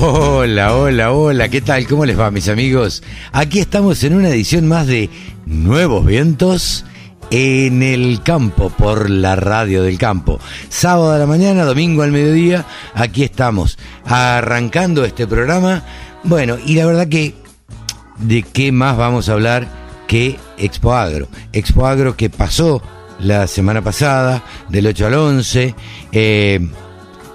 Hola, hola, hola, ¿qué tal? ¿Cómo les va, mis amigos? Aquí estamos en una edición más de Nuevos Vientos en el campo, por la radio del campo. Sábado a la mañana, domingo al mediodía, aquí estamos, arrancando este programa. Bueno, y la verdad que, ¿de qué más vamos a hablar que Expo Agro? Expo Agro que pasó la semana pasada, del 8 al 11, eh,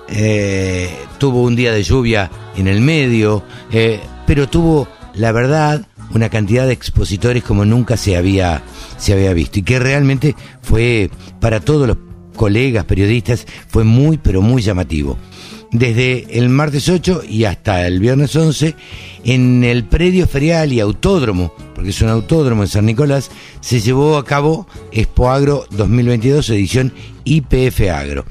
eh, tuvo un día de lluvia en el medio, eh, pero tuvo, la verdad, una cantidad de expositores como nunca se había, se había visto y que realmente fue para todos los colegas periodistas fue muy pero muy llamativo. Desde el martes 8 y hasta el viernes 11, en el predio ferial y autódromo, porque es un autódromo en San Nicolás, se llevó a cabo Expo Agro 2022 edición IPF Agro.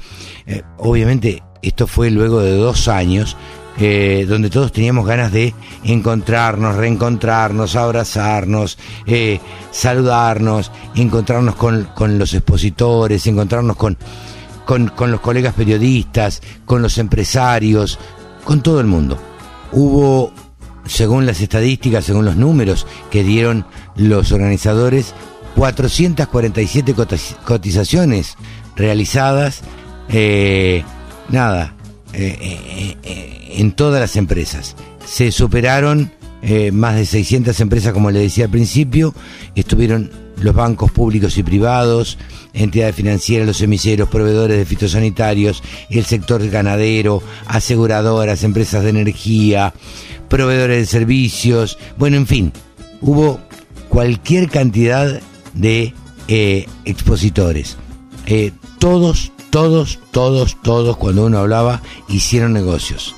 Obviamente esto fue luego de dos años eh, donde todos teníamos ganas de encontrarnos, reencontrarnos, abrazarnos, eh, saludarnos, encontrarnos con, con, los expositores, encontrarnos con, con, los colegas periodistas, con los empresarios, con todo el mundo. Hubo, según las estadísticas, según los números que dieron los organizadores, 447 cotizaciones realizadas. Eh, nada, eh, eh, eh, en todas las empresas. Se superaron más de 600 empresas, como le decía al principio, estuvieron los bancos públicos y privados, entidades financieras, los emiseros, proveedores de fitosanitarios, el sector ganadero, aseguradoras, empresas de energía, proveedores de servicios, bueno, en fin, hubo cualquier cantidad de expositores. todos todos, todos, todos, cuando uno hablaba, hicieron negocios.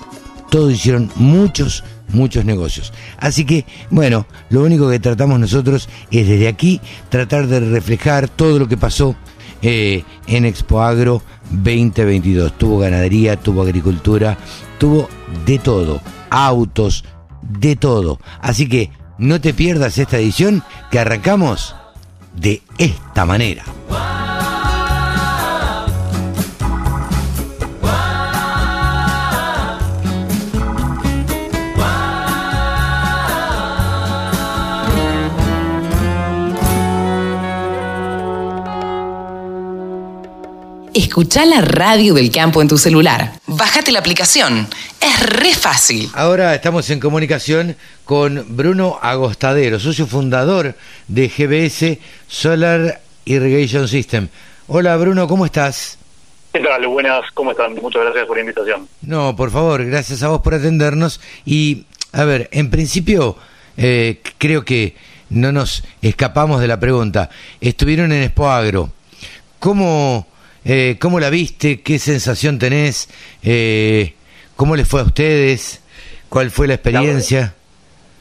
Todos hicieron muchos, muchos negocios. Así que, bueno, lo único que tratamos nosotros es desde aquí tratar de reflejar todo lo que pasó eh, en Expo Agro 2022. Tuvo ganadería, tuvo agricultura, tuvo de todo, autos, de todo. Así que no te pierdas esta edición que arrancamos de esta manera. Escucha la radio del campo en tu celular. Bájate la aplicación. Es re fácil. Ahora estamos en comunicación con Bruno Agostadero, socio fundador de GBS Solar Irrigation System. Hola Bruno, ¿cómo estás? ¿Qué tal? Buenas, ¿cómo están? Muchas gracias por la invitación. No, por favor, gracias a vos por atendernos. Y, a ver, en principio, eh, creo que no nos escapamos de la pregunta. Estuvieron en Expo Agro. ¿Cómo eh, ¿Cómo la viste? ¿Qué sensación tenés? Eh, ¿Cómo les fue a ustedes? ¿Cuál fue la experiencia?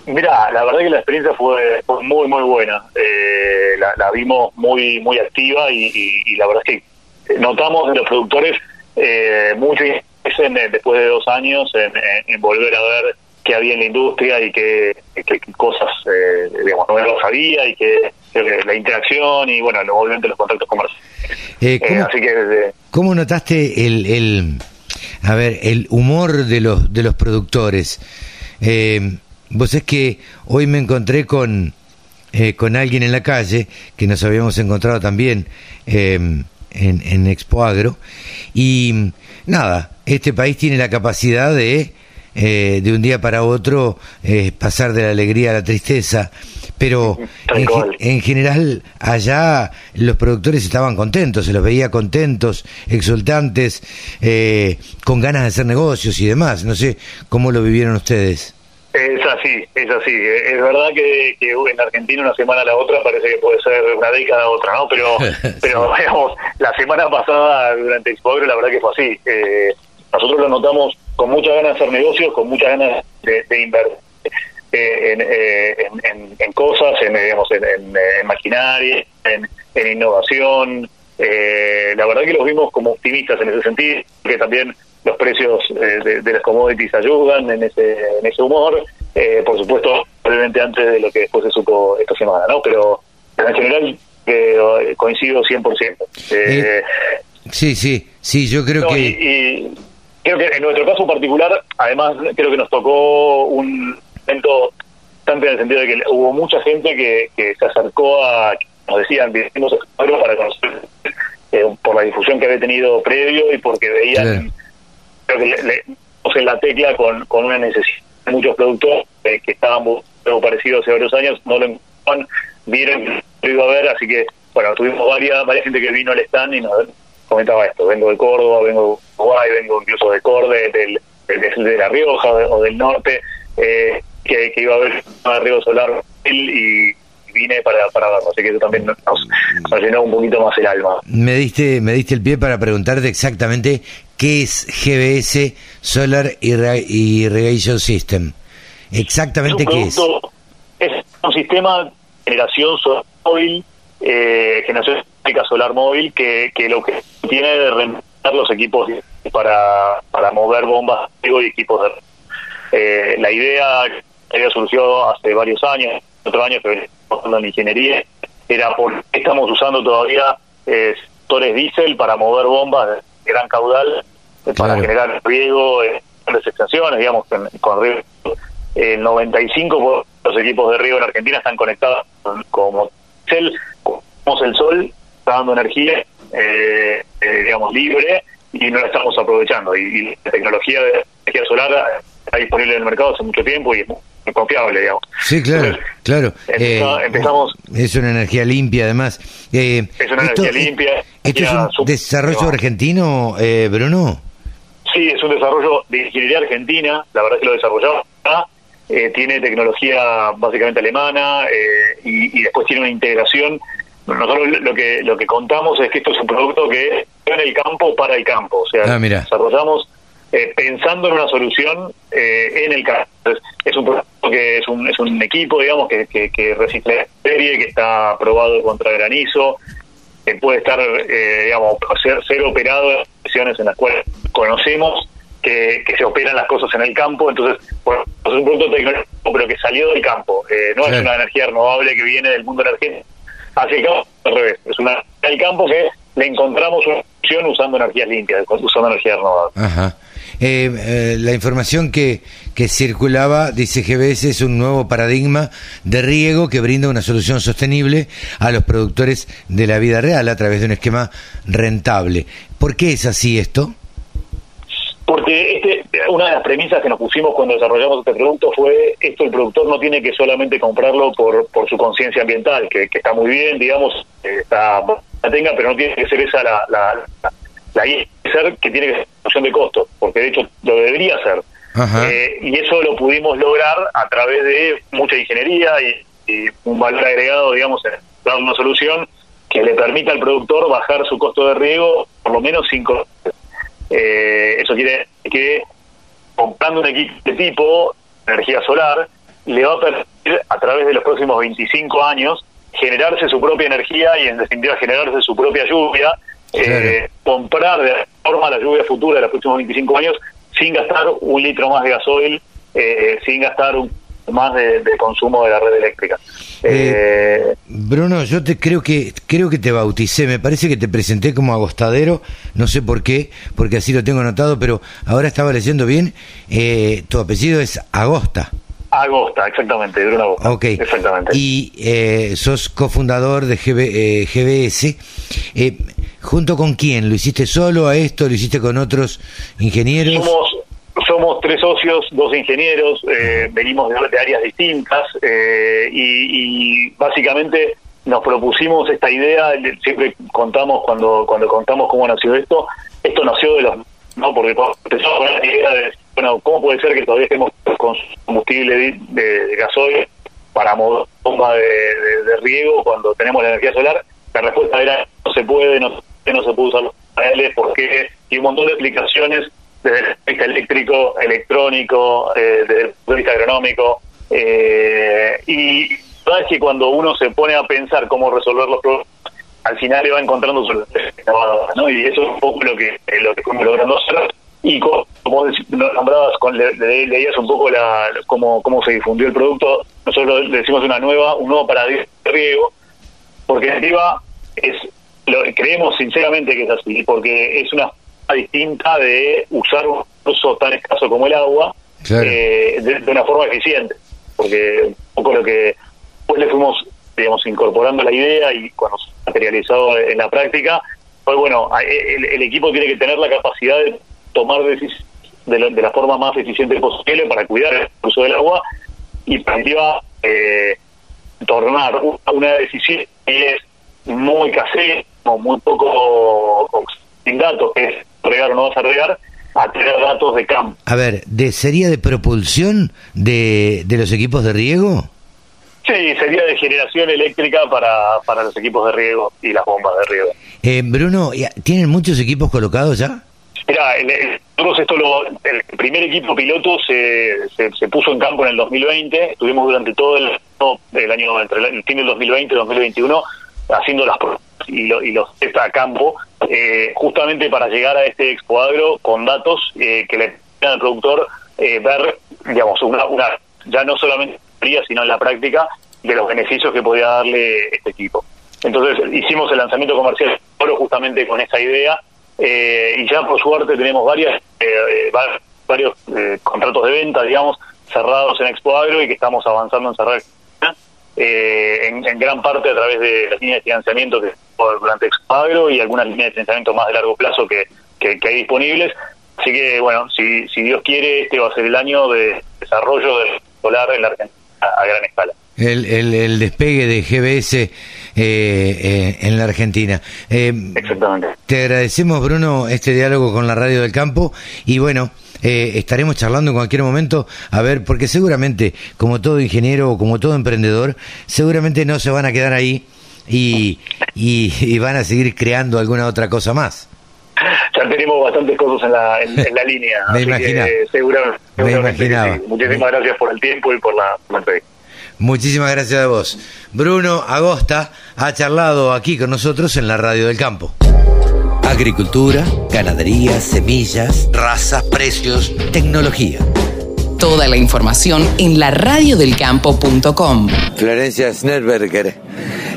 Mira, la verdad que la experiencia fue, muy, muy buena. Eh, la, vimos muy, muy activa y, la verdad es que notamos de los productores eh, mucho interés después de dos años en, volver a ver qué había en la industria y qué, cosas, eh, digamos, nuevas había y que la interacción y, bueno, obviamente los contactos comerciales. Eh, ¿cómo, así que ¿Cómo notaste el, el, a ver, el humor de los, de los productores? Eh, vos es que hoy me encontré con, eh, con alguien en la calle, que nos habíamos encontrado también en, en Expo Agro, y nada, este país tiene la capacidad de... de un día para otro pasar de la alegría a la tristeza, pero en, general allá los productores estaban contentos, se los veía contentos, exultantes, eh, con ganas de hacer negocios y demás. No sé cómo lo vivieron ustedes. Es así, es así. Es verdad que, en Argentina una semana a la otra parece que puede ser una década a otra, ¿no? Pero, pero digamos, la semana pasada durante Expo la verdad que fue así. Eh, nosotros lo notamos con muchas ganas de hacer negocios, con muchas ganas de, de invertir eh, en, en, cosas, en, digamos, en, maquinaria, en, innovación. la verdad que los vimos como optimistas en ese sentido, que también los precios de, de, las commodities ayudan en ese, en ese humor. por supuesto, probablemente antes de lo que después se supo esta semana, ¿no? Pero en general coincido 100%. Eh, sí, sí, sí, yo creo que... y creo que en nuestro caso particular, además, creo que nos tocó un evento tanto en el sentido de que hubo mucha gente que, que se acercó a, nos decían, vivimos para conocer eh, por la difusión que había tenido previo y porque veían, creo que le, en la tecla con, con una necesidad. Muchos productos que estaban algo parecido hace varios años no lo encontraban, vieron lo iba a ver, así que, bueno, tuvimos varias, varias gente que vino al stand y nos comentaba esto, vengo de Córdoba, vengo de Uruguay, vengo incluso de Corde, del, de La Rioja o del norte, eh, que, iba a ver a Río Solar y vine para, para verlo, así que eso también nos, nos, llenó un poquito más el alma. Me diste, me diste el pie para preguntarte exactamente qué es GBS Solar Irrigation System. Exactamente qué es. Es un sistema de generación solar móvil, eh, generación solar móvil, que, que lo que tiene de reemplazar los equipos para, para mover bombas y equipos de... Eh, la idea que surgió hace varios años, otro año que venimos en ingeniería, era por qué estamos usando todavía eh, sectores diésel para mover bombas de gran caudal, para generar riego en grandes extensiones, digamos, con riego. El 95% de los equipos de riego en Argentina están conectados como el, el sol, está dando energía, eh, eh, digamos, libre y no la estamos aprovechando. Y, la tecnología de energía solar está disponible en el mercado hace mucho tiempo y es muy confiable, digamos. Sí, claro, claro. Eh, empezamos, es una energía limpia, además. es una energía limpia. ¿Esto es un desarrollo argentino, Bruno? Sí, es un desarrollo de ingeniería argentina. La verdad es que lo desarrollamos acá eh, tiene tecnología básicamente alemana eh, y, después tiene una integración. Nosotros lo que lo que contamos es que esto es un producto que es en el campo para el campo, o sea, ah, desarrollamos eh, pensando en una solución en el campo. es un producto que es un, es un equipo, digamos, que, que, que recicla serie, que está aprobado contra granizo, que puede estar, digamos, ser, ser operado en condiciones en las cuales conocemos que, se operan las cosas en el campo, entonces, bueno, es un producto tecnológico, pero que salió del campo, eh, no es una energía renovable que viene del mundo energético, así que al revés, es una del campo que le encontramos una opción usando energías limpias, usando energía renovable. Ajá. Eh, eh, la información que, que circulaba, dice GBS, es un nuevo paradigma de riego que brinda una solución sostenible a los productores de la vida real a través de un esquema rentable. ¿Por qué es así esto? Porque este, una de las premisas que nos pusimos cuando desarrollamos este producto fue esto el productor no tiene que solamente comprarlo por, por su conciencia ambiental, que, está muy bien, digamos, está la tenga, pero no tiene que ser esa la, la, la, ser que tiene que ser función de costo, porque de hecho lo debería ser. Eh, y eso lo pudimos lograr a través de mucha ingeniería y, un valor agregado, digamos, en dar una solución que le permita al productor bajar su costo de riego por lo menos cinco eh, eso quiere que comprando un equipo de tipo energía solar le va a permitir a través de los próximos 25 años generarse su propia energía y en definitiva generarse su propia lluvia, eh, comprar de forma la lluvia futura de los próximos 25 años sin gastar un litro más de gasoil, eh, sin gastar un más de, consumo de la red eléctrica. Eh, eh, Bruno, yo te creo que creo que te bauticé, me parece que te presenté como agostadero, no sé por qué, porque así lo tengo anotado, pero ahora estaba leyendo bien, eh, tu apellido es Agosta. Agosta, exactamente, Bruno Agosta. Ok. Exactamente. Y sos cofundador de GBS. ¿Junto con quién? ¿Lo hiciste solo a esto? ¿Lo hiciste con otros ingenieros? Somos, somos tres socios, dos ingenieros, eh, venimos de, áreas distintas eh, y, básicamente nos propusimos esta idea, siempre contamos cuando cuando contamos cómo nació esto, esto nació de los, no porque empezamos con la idea de, bueno, ¿cómo puede ser que todavía estemos con combustible de, gasoil para bomba de, riego cuando tenemos la energía solar? La respuesta era, no se puede, no, no se puede usar los paneles, porque y un montón de explicaciones desde el punto de vista eléctrico, electrónico, eh, desde el punto de vista agronómico, Eh, y verdad que cuando uno se pone a pensar cómo resolver los problemas, al final le va encontrando soluciones ¿no? Y eso es un poco lo que, lo que logrando. Y como, nombrabas, con, le, leías un poco la, cómo, cómo se difundió el producto, nosotros le decimos una nueva, un nuevo paradigma de riego, porque definitiva es, lo, creemos sinceramente que es así, porque es una distinta de usar un recurso tan escaso como el agua eh, de, una forma eficiente, porque un poco lo que pues le fuimos digamos incorporando la idea y cuando se materializado en la práctica, pues bueno, el, el equipo tiene que tener la capacidad de tomar decisiones de, la forma más eficiente posible para cuidar el uso del agua y para eh, tornar una decisión que es muy casera, muy poco sin datos, que es regar o no vas a regar, a tener datos de campo. A ver, ¿de, ¿sería de propulsión de, de los equipos de riego? Sí, sería de generación eléctrica para, para los equipos de riego y las bombas de riego. Eh, Bruno, ¿tienen muchos equipos colocados ya? Mira, el, esto lo, el primer equipo piloto se, se, puso en campo en el 2020. Estuvimos durante todo el, el año, entre el, fin del 2020 y el 2021, haciendo las y, y los test a campo, eh, justamente para llegar a este Expo Agro con datos eh, que le permitan al productor eh, ver, digamos, una, una ya no solamente sino en la práctica, de los beneficios que podía darle este equipo. Entonces hicimos el lanzamiento comercial justamente con esa idea eh, y ya por suerte tenemos varias eh, eh, varios contratos de venta, digamos, cerrados en Expo Agro y que estamos avanzando en cerrar en, gran parte a través de las líneas de financiamiento que durante Expo Agro y algunas líneas de financiamiento más de largo plazo que, que, hay disponibles. Así que, bueno, si, si Dios quiere, este va a ser el año de desarrollo del solar en la Argentina a gran escala el, el, despegue de GBS eh, eh, en la Argentina. Eh, Exactamente. Te agradecemos, Bruno, este diálogo con la Radio del Campo y bueno. Estaremos charlando en cualquier momento, a ver, porque seguramente, como todo ingeniero o como todo emprendedor, seguramente no se van a quedar ahí y, y, van a seguir creando alguna otra cosa más. Ya tenemos bastantes cosas en la, en, la línea. Me imaginaba. Me imaginaba. Muchísimas gracias por el tiempo y por la entrevista. Muchísimas gracias a vos. Bruno Agosta ha charlado aquí con nosotros en la Radio del Campo. Agricultura, ganadería, semillas, razas, precios, tecnología. Toda la información en la radiodelcampo.com. Florencia Snerberger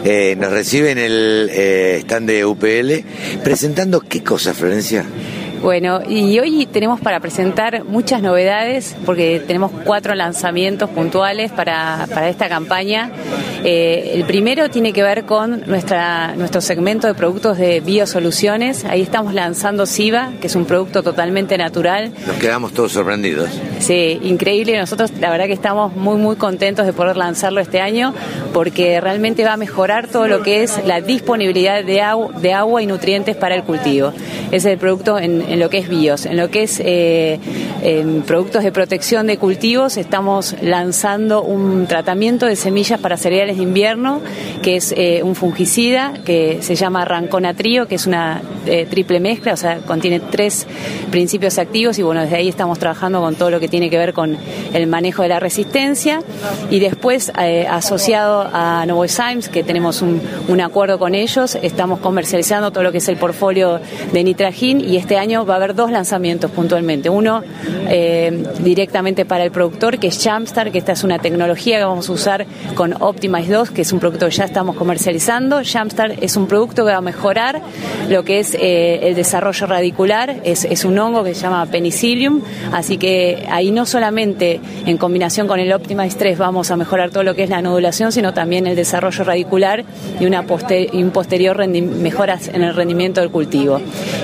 eh, nos recibe en el eh, stand de UPL presentando qué cosa, Florencia. Bueno, y hoy tenemos para presentar muchas novedades porque tenemos cuatro lanzamientos puntuales para, para esta campaña. Eh, el primero tiene que ver con nuestra, nuestro segmento de productos de biosoluciones. Ahí estamos lanzando SIVA, que es un producto totalmente natural. Nos quedamos todos sorprendidos. Sí, increíble. Nosotros la verdad que estamos muy, muy contentos de poder lanzarlo este año porque realmente va a mejorar todo lo que es la disponibilidad de, agua, de agua y nutrientes para el cultivo. Es el producto en, en lo que es BIOS. En lo que es eh, productos de protección de cultivos, estamos lanzando un tratamiento de semillas para cereales de invierno, que es eh, un fungicida que se llama ranconatrio, que es una eh, triple mezcla, o sea, contiene tres principios activos y bueno, desde ahí estamos trabajando con todo lo que tiene que ver con el manejo de la resistencia y después asociado a Novozymes, que tenemos un, acuerdo con ellos, estamos comercializando todo lo que es el portfolio de Nitragin y este año va a haber dos lanzamientos puntualmente. Uno eh, directamente para el productor, que es Jumpstart, que esta es una tecnología que vamos a usar con Optimize 2, que es un producto que ya estamos comercializando. Jumpstart es un producto que va a mejorar lo que es eh, el desarrollo radicular, es, un hongo que se llama penicillium, así que ahí no solamente en combinación con el Optimize 3 vamos a mejorar todo lo que es la nodulación, sino también el desarrollo radicular y y un posterior mejoras en el rendimiento del cultivo.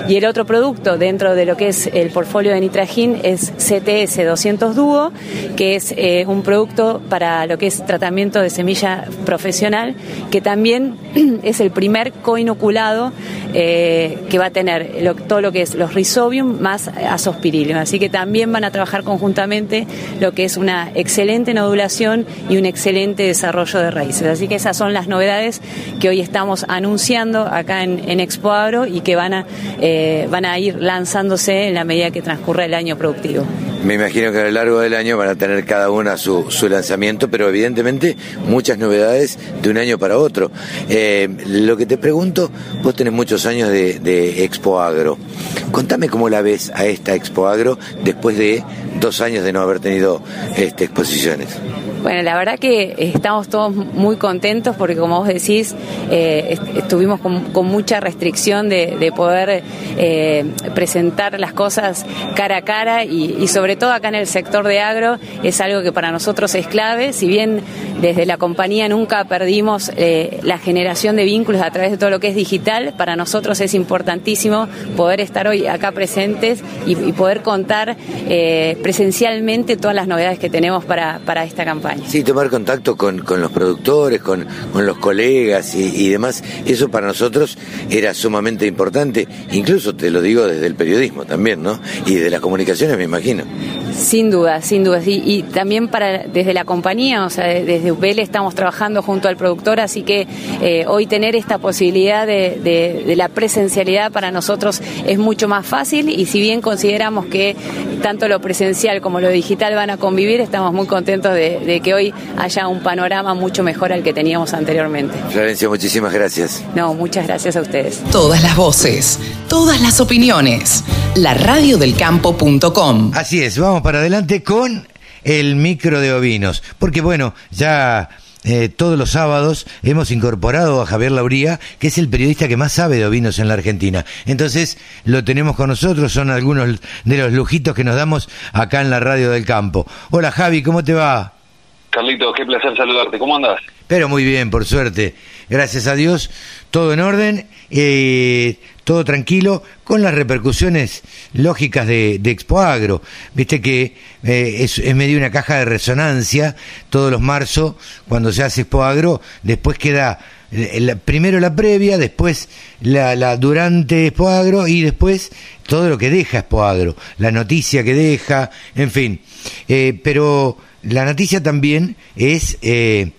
Y el otro producto dentro de lo que es el portfolio de Nitragin es CTS 200 Duo, que es eh, un producto para lo que es tratamiento de semilla profesional, que también es el primer coinoculado eh, que va a tener todo lo que es los Rhizobium más azospirillum. Así que también van a trabajar conjuntamente lo que es una excelente nodulación y un excelente desarrollo de raíces. Así que esas son las novedades que hoy estamos anunciando acá en, en Expo Agro y que van a, eh, van a ir lanzándose en la medida que transcurre el año productivo. Me imagino que a lo largo del año van a tener cada una su, su lanzamiento, pero evidentemente muchas novedades de un año para otro. Eh, lo que te pregunto, vos tenés muchos años de, Expo Agro. Contame cómo la ves a esta Expo Agro después de dos años de no haber tenido este, exposiciones. Bueno, la verdad que estamos todos muy contentos porque, como vos decís, eh, estuvimos con, mucha restricción de, poder eh, presentar las cosas cara a cara y, sobre todo acá en el sector de agro es algo que para nosotros es clave. Si bien desde la compañía nunca perdimos eh, la generación de vínculos a través de todo lo que es digital, para nosotros es importantísimo poder estar hoy acá presentes y, poder contar presencialmente todas las novedades que tenemos para, para esta campaña. Sí, tomar contacto con, con los productores, con, con los colegas y, y, demás, eso para nosotros era sumamente importante, incluso te lo digo desde el periodismo también, ¿no? Y de las comunicaciones, me imagino. Sin duda, sin duda. Y, y, también para desde la compañía, o sea, desde UPL estamos trabajando junto al productor, así que eh, hoy tener esta posibilidad de, de, de, la presencialidad para nosotros es mucho más fácil y si bien consideramos que tanto lo presencial como lo digital van a convivir, estamos muy contentos de, de que hoy haya un panorama mucho mejor al que teníamos anteriormente. Florencia, muchísimas gracias. No, muchas gracias a ustedes. Todas las voces, todas las opiniones. La campo.com Así es, vamos para adelante con el micro de ovinos. Porque bueno, ya eh, todos los sábados hemos incorporado a Javier Lauría, que es el periodista que más sabe de ovinos en la Argentina. Entonces lo tenemos con nosotros, son algunos de los lujitos que nos damos acá en la radio del campo. Hola Javi, ¿cómo te va? Carlitos, qué placer saludarte. ¿Cómo andas? Pero muy bien, por suerte. Gracias a Dios, todo en orden, eh, todo tranquilo, con las repercusiones lógicas de, de Expo Agro. Viste que eh, es, medio una caja de resonancia todos los marzo, cuando se hace Expo Agro, después queda la, primero la previa, después la, la durante Expo Agro y después todo lo que deja Expo Agro, la noticia que deja, en fin. Eh, pero la noticia también es eh,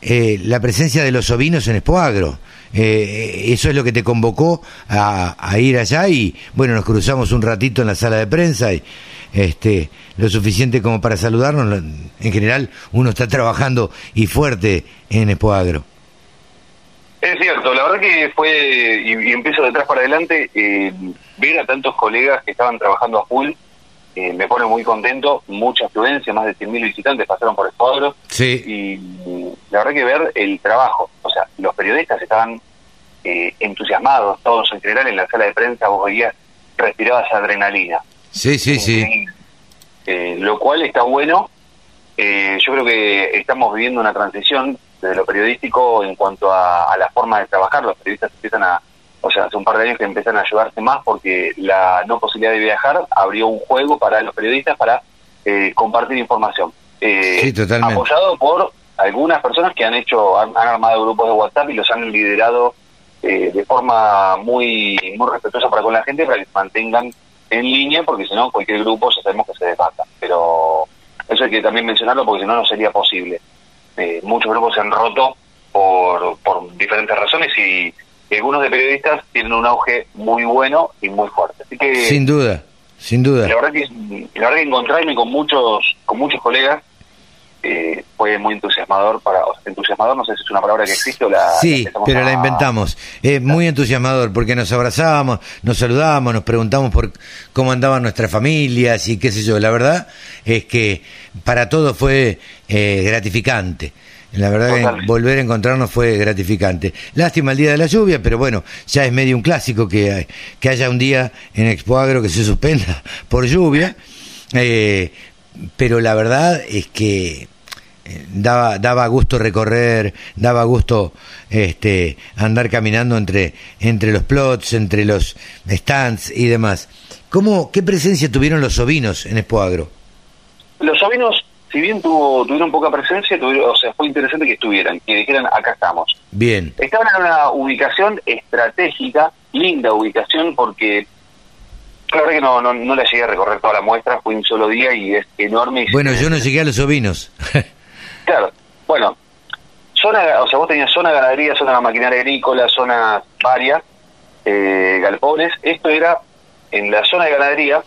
eh, la presencia de los ovinos en Expoagro. Eh, eso es lo que te convocó a, a, ir allá y bueno, nos cruzamos un ratito en la sala de prensa y este, lo suficiente como para saludarnos. En general, uno está trabajando y fuerte en Expoagro. Es cierto, la verdad que fue, y, y empiezo de atrás para adelante, eh, ver a tantos colegas que estaban trabajando a full eh, me pone muy contento, mucha afluencia, más de 100.000 visitantes pasaron por Escuadro. Sí. Y la verdad que ver el trabajo, o sea, los periodistas estaban eh, entusiasmados, todos en general en la sala de prensa, vos veías, respirabas adrenalina. Sí, sí, sí. Eh, lo cual está bueno. Eh, yo creo que estamos viviendo una transición desde lo periodístico en cuanto a, a la forma de trabajar. Los periodistas empiezan a, o sea, hace un par de años que empiezan a ayudarse más porque la no posibilidad de viajar abrió un juego para los periodistas para eh, compartir información. Eh, sí, totalmente. Apoyado por algunas personas que han hecho, han, han armado grupos de WhatsApp y los han liderado eh, de forma muy, muy respetuosa para con la gente para que se mantengan en línea, porque si no, cualquier grupo ya sabemos que se desbata. Pero eso hay que también mencionarlo porque si no, no sería posible. Eh, muchos grupos se han roto por, por diferentes razones y algunos de periodistas tienen un auge muy bueno y muy fuerte. Así que sin duda, sin duda. La verdad que la verdad que encontrarme con muchos con muchos colegas eh, fue muy entusiasmador para o sea, entusiasmador no sé si es una palabra que existe o la sí la pero a... la inventamos es muy entusiasmador porque nos abrazábamos nos saludábamos nos preguntamos por cómo andaban nuestras familias y qué sé yo la verdad es que para todos fue eh, gratificante la verdad que volver a encontrarnos fue gratificante. Lástima el día de la lluvia, pero bueno, ya es medio un clásico que, que haya un día en Expo Agro que se suspenda por lluvia. Eh, pero la verdad es que eh, daba, daba gusto recorrer, daba gusto este, andar caminando entre, entre los plots, entre los stands y demás. ¿Cómo, ¿Qué presencia tuvieron los ovinos en Expo Agro? Los ovinos si bien tuvo, tuvieron poca presencia, tuvieron, o sea, fue interesante que estuvieran, que dijeran, acá estamos. Bien. Estaban en una ubicación estratégica, linda ubicación, porque la verdad que no, no, no la llegué a recorrer toda la muestra, fue un solo día y es enorme. Y bueno, yo no llegué a los ovinos. claro, bueno, zona, o sea, vos tenías zona ganadería, zona maquinaria agrícola, zonas varias, eh, galpones. Esto era en la zona de ganadería,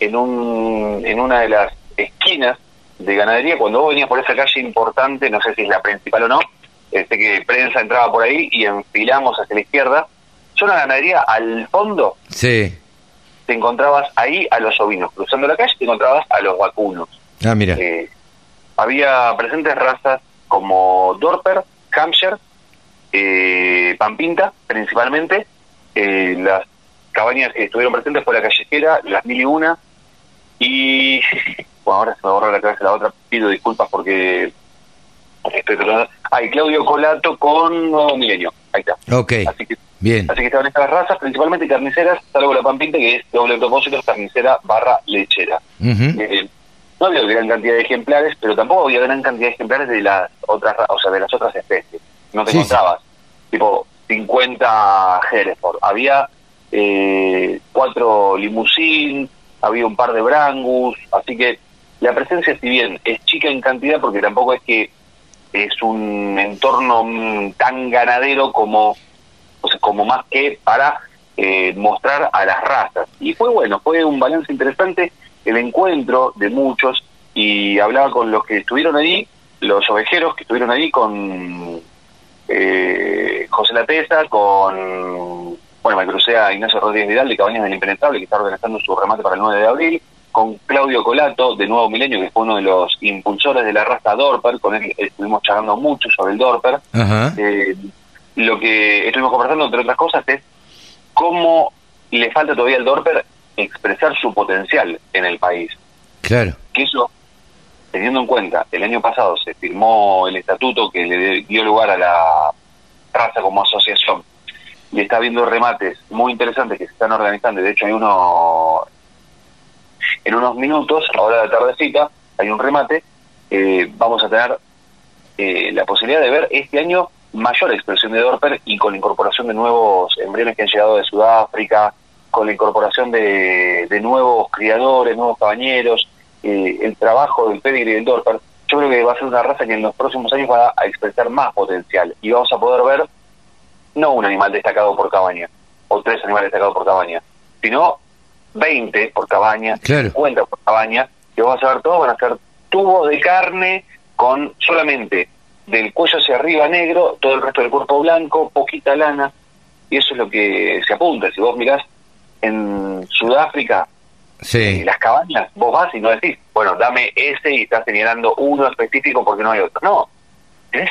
en, un, en una de las esquinas de ganadería, cuando vos venías por esa calle importante, no sé si es la principal o no, este que prensa entraba por ahí y enfilamos hacia la izquierda, zona ganadería al fondo, Sí. te encontrabas ahí a los ovinos, cruzando la calle te encontrabas a los vacunos. Ah, mira. Eh, había presentes razas como Dorper, Hampshire, eh, Pampinta, principalmente. Eh, las cabañas que estuvieron presentes fue la callejera, las mil y una. Y bueno, ahora se me borra la cabeza la otra. Pido disculpas porque estoy tratando. Hay Claudio Colato con Nuevo Milenio. Ahí está. Ok. Así que Bien. Así que estaban estas razas, principalmente carniceras, salvo la pampinta, que es doble propósito, carnicera barra lechera. Eh, no había gran cantidad de ejemplares, pero tampoco había gran cantidad de ejemplares de las otras, ra- o sea, de las otras especies. No te Sí, encontrabas, tipo 50 Hereford. Había eh, cuatro limusín, había un par de Brangus, así que la presencia, si bien es chica en cantidad, porque tampoco es que es un entorno mm, tan ganadero como o sea, como más que para eh, mostrar a las razas. Y fue bueno, fue un balance interesante el encuentro de muchos y hablaba con los que estuvieron ahí, los ovejeros que estuvieron ahí con eh, José Latesa, con, bueno, me crucé a Ignacio Rodríguez Vidal de Cabañas del Impenetrable, que está organizando su remate para el 9 de abril, con Claudio Colato de Nuevo Milenio, que fue uno de los impulsores de la raza Dorper, con él estuvimos charlando mucho sobre el Dorper. Eh, lo que estuvimos conversando, entre otras cosas, es cómo le falta todavía al Dorper expresar su potencial en el país. Claro. Que eso, teniendo en cuenta, el año pasado se firmó el estatuto que le dio lugar a la raza como asociación y está habiendo remates muy interesantes que se están organizando. y De hecho, hay uno en unos minutos, ahora de tardecita, hay un remate. eh, vamos a tener eh, la posibilidad de ver este año mayor expresión de Dorper y con la incorporación de nuevos embriones que han llegado de Sudáfrica, con la incorporación de, nuevos criadores, nuevos cabañeros, eh, el trabajo del pedigree del Dorper. Yo creo que va a ser una raza que en los próximos años va a expresar más potencial y vamos a poder ver no un animal destacado por cabaña o tres animales destacados por cabaña, sino 20 por cabaña, Claro. 50 por cabaña, que vamos a ver todos, van a ser tubos de carne con solamente del cuello hacia arriba negro, todo el resto del cuerpo blanco, poquita lana, y eso es lo que se apunta. Si vos mirás en Sudáfrica, Sí. eh, las cabañas, vos vas y no decís, bueno, dame ese y estás señalando uno específico porque no hay otro. No, tenés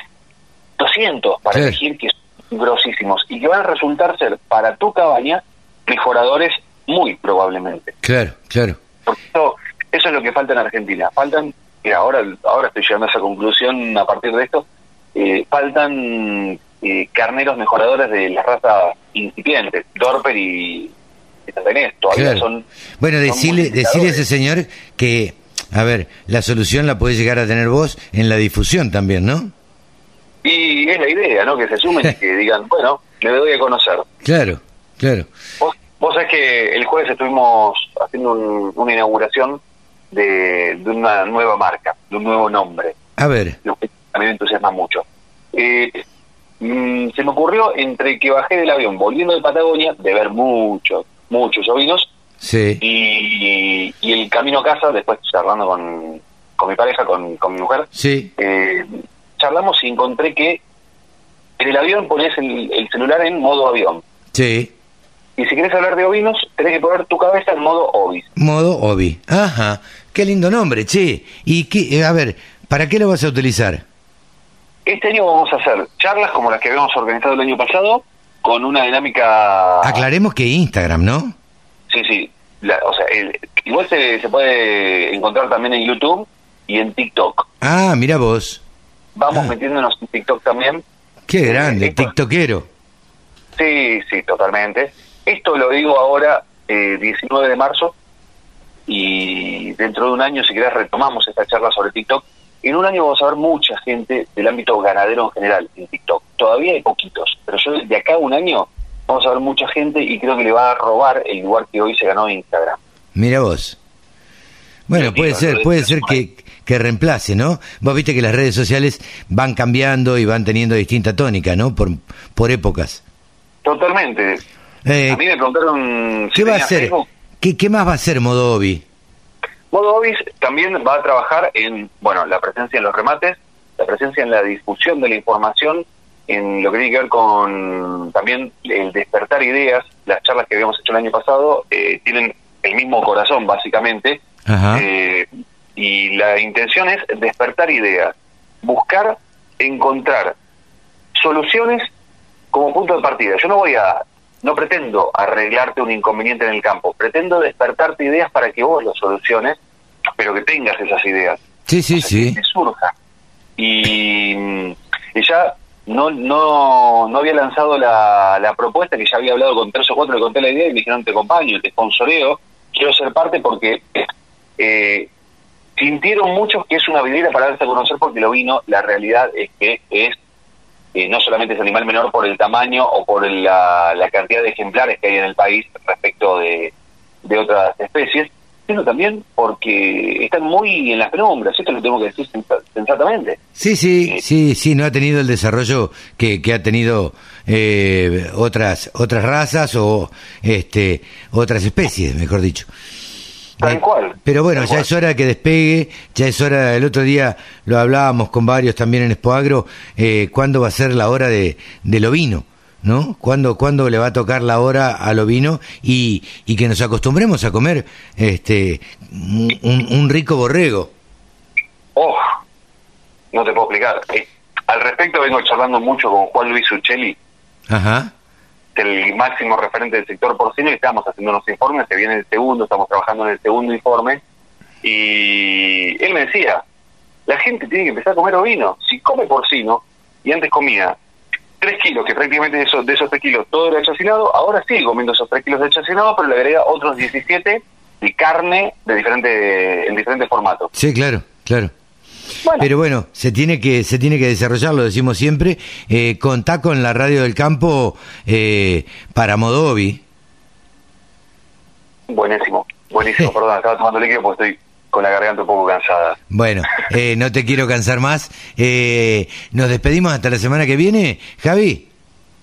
200 para Sí. elegir que son grosísimos y que van a resultar ser para tu cabaña mejoradores muy probablemente. Claro, claro. Porque eso, eso es lo que falta en Argentina. Faltan, mira, ahora, ahora estoy llegando a esa conclusión a partir de esto, eh, faltan eh, carneros mejoradores de las razas incipientes, Dorper y, Inés. Todavía Claro. son... Bueno, son decirle, decirle a ese señor que, a ver, la solución la puede llegar a tener vos en la difusión también, ¿no? Y es la idea, ¿no? Que se sumen y que digan, bueno, le doy a conocer. Claro, claro. Vos, sabés que el jueves estuvimos haciendo un- una inauguración de, de una nueva marca, de un nuevo nombre. A ver, lo que a mí me entusiasma mucho. Eh, mm, se me ocurrió entre que bajé del avión volviendo de Patagonia, de ver muchos, muchos ovinos, sí, y, y el camino a casa, después charlando con, con mi pareja, con, con mi mujer, sí, eh, charlamos y encontré que en el avión pones el, el celular en modo avión. sí. Y si querés hablar de ovinos, tenés que poner tu cabeza en modo ovis. Modo Obi. Ajá, qué lindo nombre, che. Y qué, eh, a ver, ¿para qué lo vas a utilizar? Este año vamos a hacer charlas como las que habíamos organizado el año pasado, con una dinámica... Aclaremos que Instagram, ¿no? Sí, sí. La- o sea, el- igual se, se puede encontrar también en YouTube y en TikTok. Ah, mira vos. Vamos Ah. metiéndonos en TikTok también. Qué grande, esto- tiktokero. Sí, sí, totalmente. Esto lo digo ahora, eh, 19 de marzo, y dentro de un año, si querés, retomamos esta charla sobre TikTok. En un año vamos a ver mucha gente del ámbito ganadero en general en TikTok. Todavía hay poquitos, pero yo de acá a un año vamos a ver mucha gente y creo que le va a robar el lugar que hoy se ganó en Instagram. Mira vos. Bueno, puede ser, puede ser que, que reemplace, ¿no? Vos viste que las redes sociales van cambiando y van teniendo distinta tónica, ¿no? Por, por épocas. Totalmente. Eh, a mí me preguntaron si ¿Qué va a hacer? ¿Qué, ¿Qué más va a hacer Modo Obi? Modo Obis también va a trabajar en, bueno, la presencia en los remates, la presencia en la difusión de la información, en lo que tiene que ver con también el despertar ideas, las charlas que habíamos hecho el año pasado eh, tienen el mismo corazón básicamente, eh, y la intención es despertar ideas, buscar encontrar soluciones como punto de partida. Yo no voy a, no pretendo arreglarte un inconveniente en el campo, pretendo despertarte ideas para que vos lo soluciones, pero que tengas esas ideas. Sí, sí, sí. Que surja. Y, ya no, no, no había lanzado la, la propuesta, que ya había hablado con tres o cuatro, le conté la idea y me dijeron, te acompaño, te sponsoreo, quiero ser parte porque eh, sintieron muchos que es una vidriera para darse a conocer porque lo vino, la realidad es que es eh, no solamente es animal menor por el tamaño o por la, cantidad de ejemplares que hay en el país respecto de, otras especies, sino también porque están muy en las penumbras, esto lo tengo que decir sensatamente. Sí, sí, eh, sí, sí, no ha tenido el desarrollo que, que ha tenido eh, otras otras razas o este otras especies, mejor dicho. Tal cual. Pero bueno, ya es hora que despegue, ya es hora, el otro día lo hablábamos con varios también en Expoagro, eh, ¿cuándo va a ser la hora de, del ovino? ¿No? ¿Cuándo, ¿Cuándo le va a tocar la hora al ovino y, y que nos acostumbremos a comer este un, rico borrego? Oh, no te puedo explicar. Eh, al respecto vengo charlando mucho con Juan Luis Uccelli. Ajá el máximo referente del sector porcino y estamos haciendo unos informes, se viene el segundo, estamos trabajando en el segundo informe y él me decía, la gente tiene que empezar a comer ovino, si come porcino y antes comía 3 kilos, que prácticamente de esos, de esos 3 kilos todo era chacinado, ahora sigue comiendo esos 3 kilos de chacinado, pero le agrega otros 17 de carne de diferente, en diferentes formatos. Sí, claro, claro. Pero bueno, se tiene que se tiene que desarrollar, lo decimos siempre. Eh, contá con la radio del campo eh, para Modovi. Buenísimo, buenísimo. Perdón, estaba tomando líquido porque estoy con la garganta un poco cansada. Bueno, eh, no te quiero cansar más. Eh, nos despedimos hasta la semana que viene, Javi.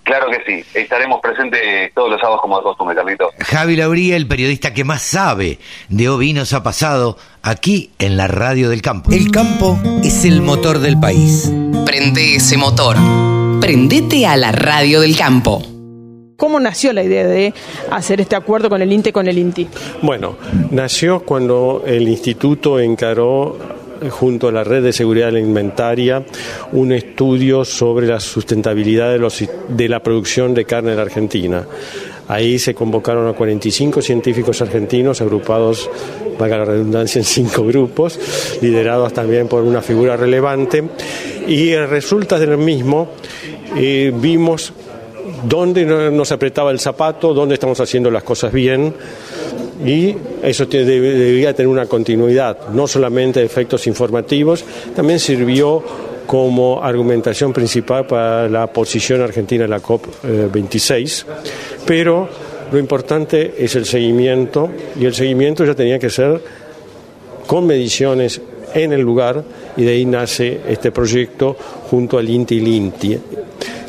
Claro que sí, estaremos presentes todos los sábados como de costumbre, Carlito. Javi Lauría, el periodista que más sabe de ovinos, ha pasado aquí en la radio del campo. El campo es el motor del país. Prende ese motor. Prendete a la radio del campo. ¿Cómo nació la idea de hacer este acuerdo con el INTE con el INTI? Bueno, nació cuando el instituto encaró junto a la Red de Seguridad Alimentaria un estudio sobre la sustentabilidad de, la producción de carne en Argentina. Ahí se convocaron a 45 científicos argentinos agrupados, valga la redundancia, en cinco grupos, liderados también por una figura relevante. Y resulta del mismo, eh, vimos dónde nos apretaba el zapato, dónde estamos haciendo las cosas bien y eso debía tener una continuidad, no solamente efectos informativos, también sirvió como argumentación principal para la posición argentina en la COP26, pero lo importante es el seguimiento y el seguimiento ya tenía que ser con mediciones en el lugar y de ahí nace este proyecto junto al INTI y LINTI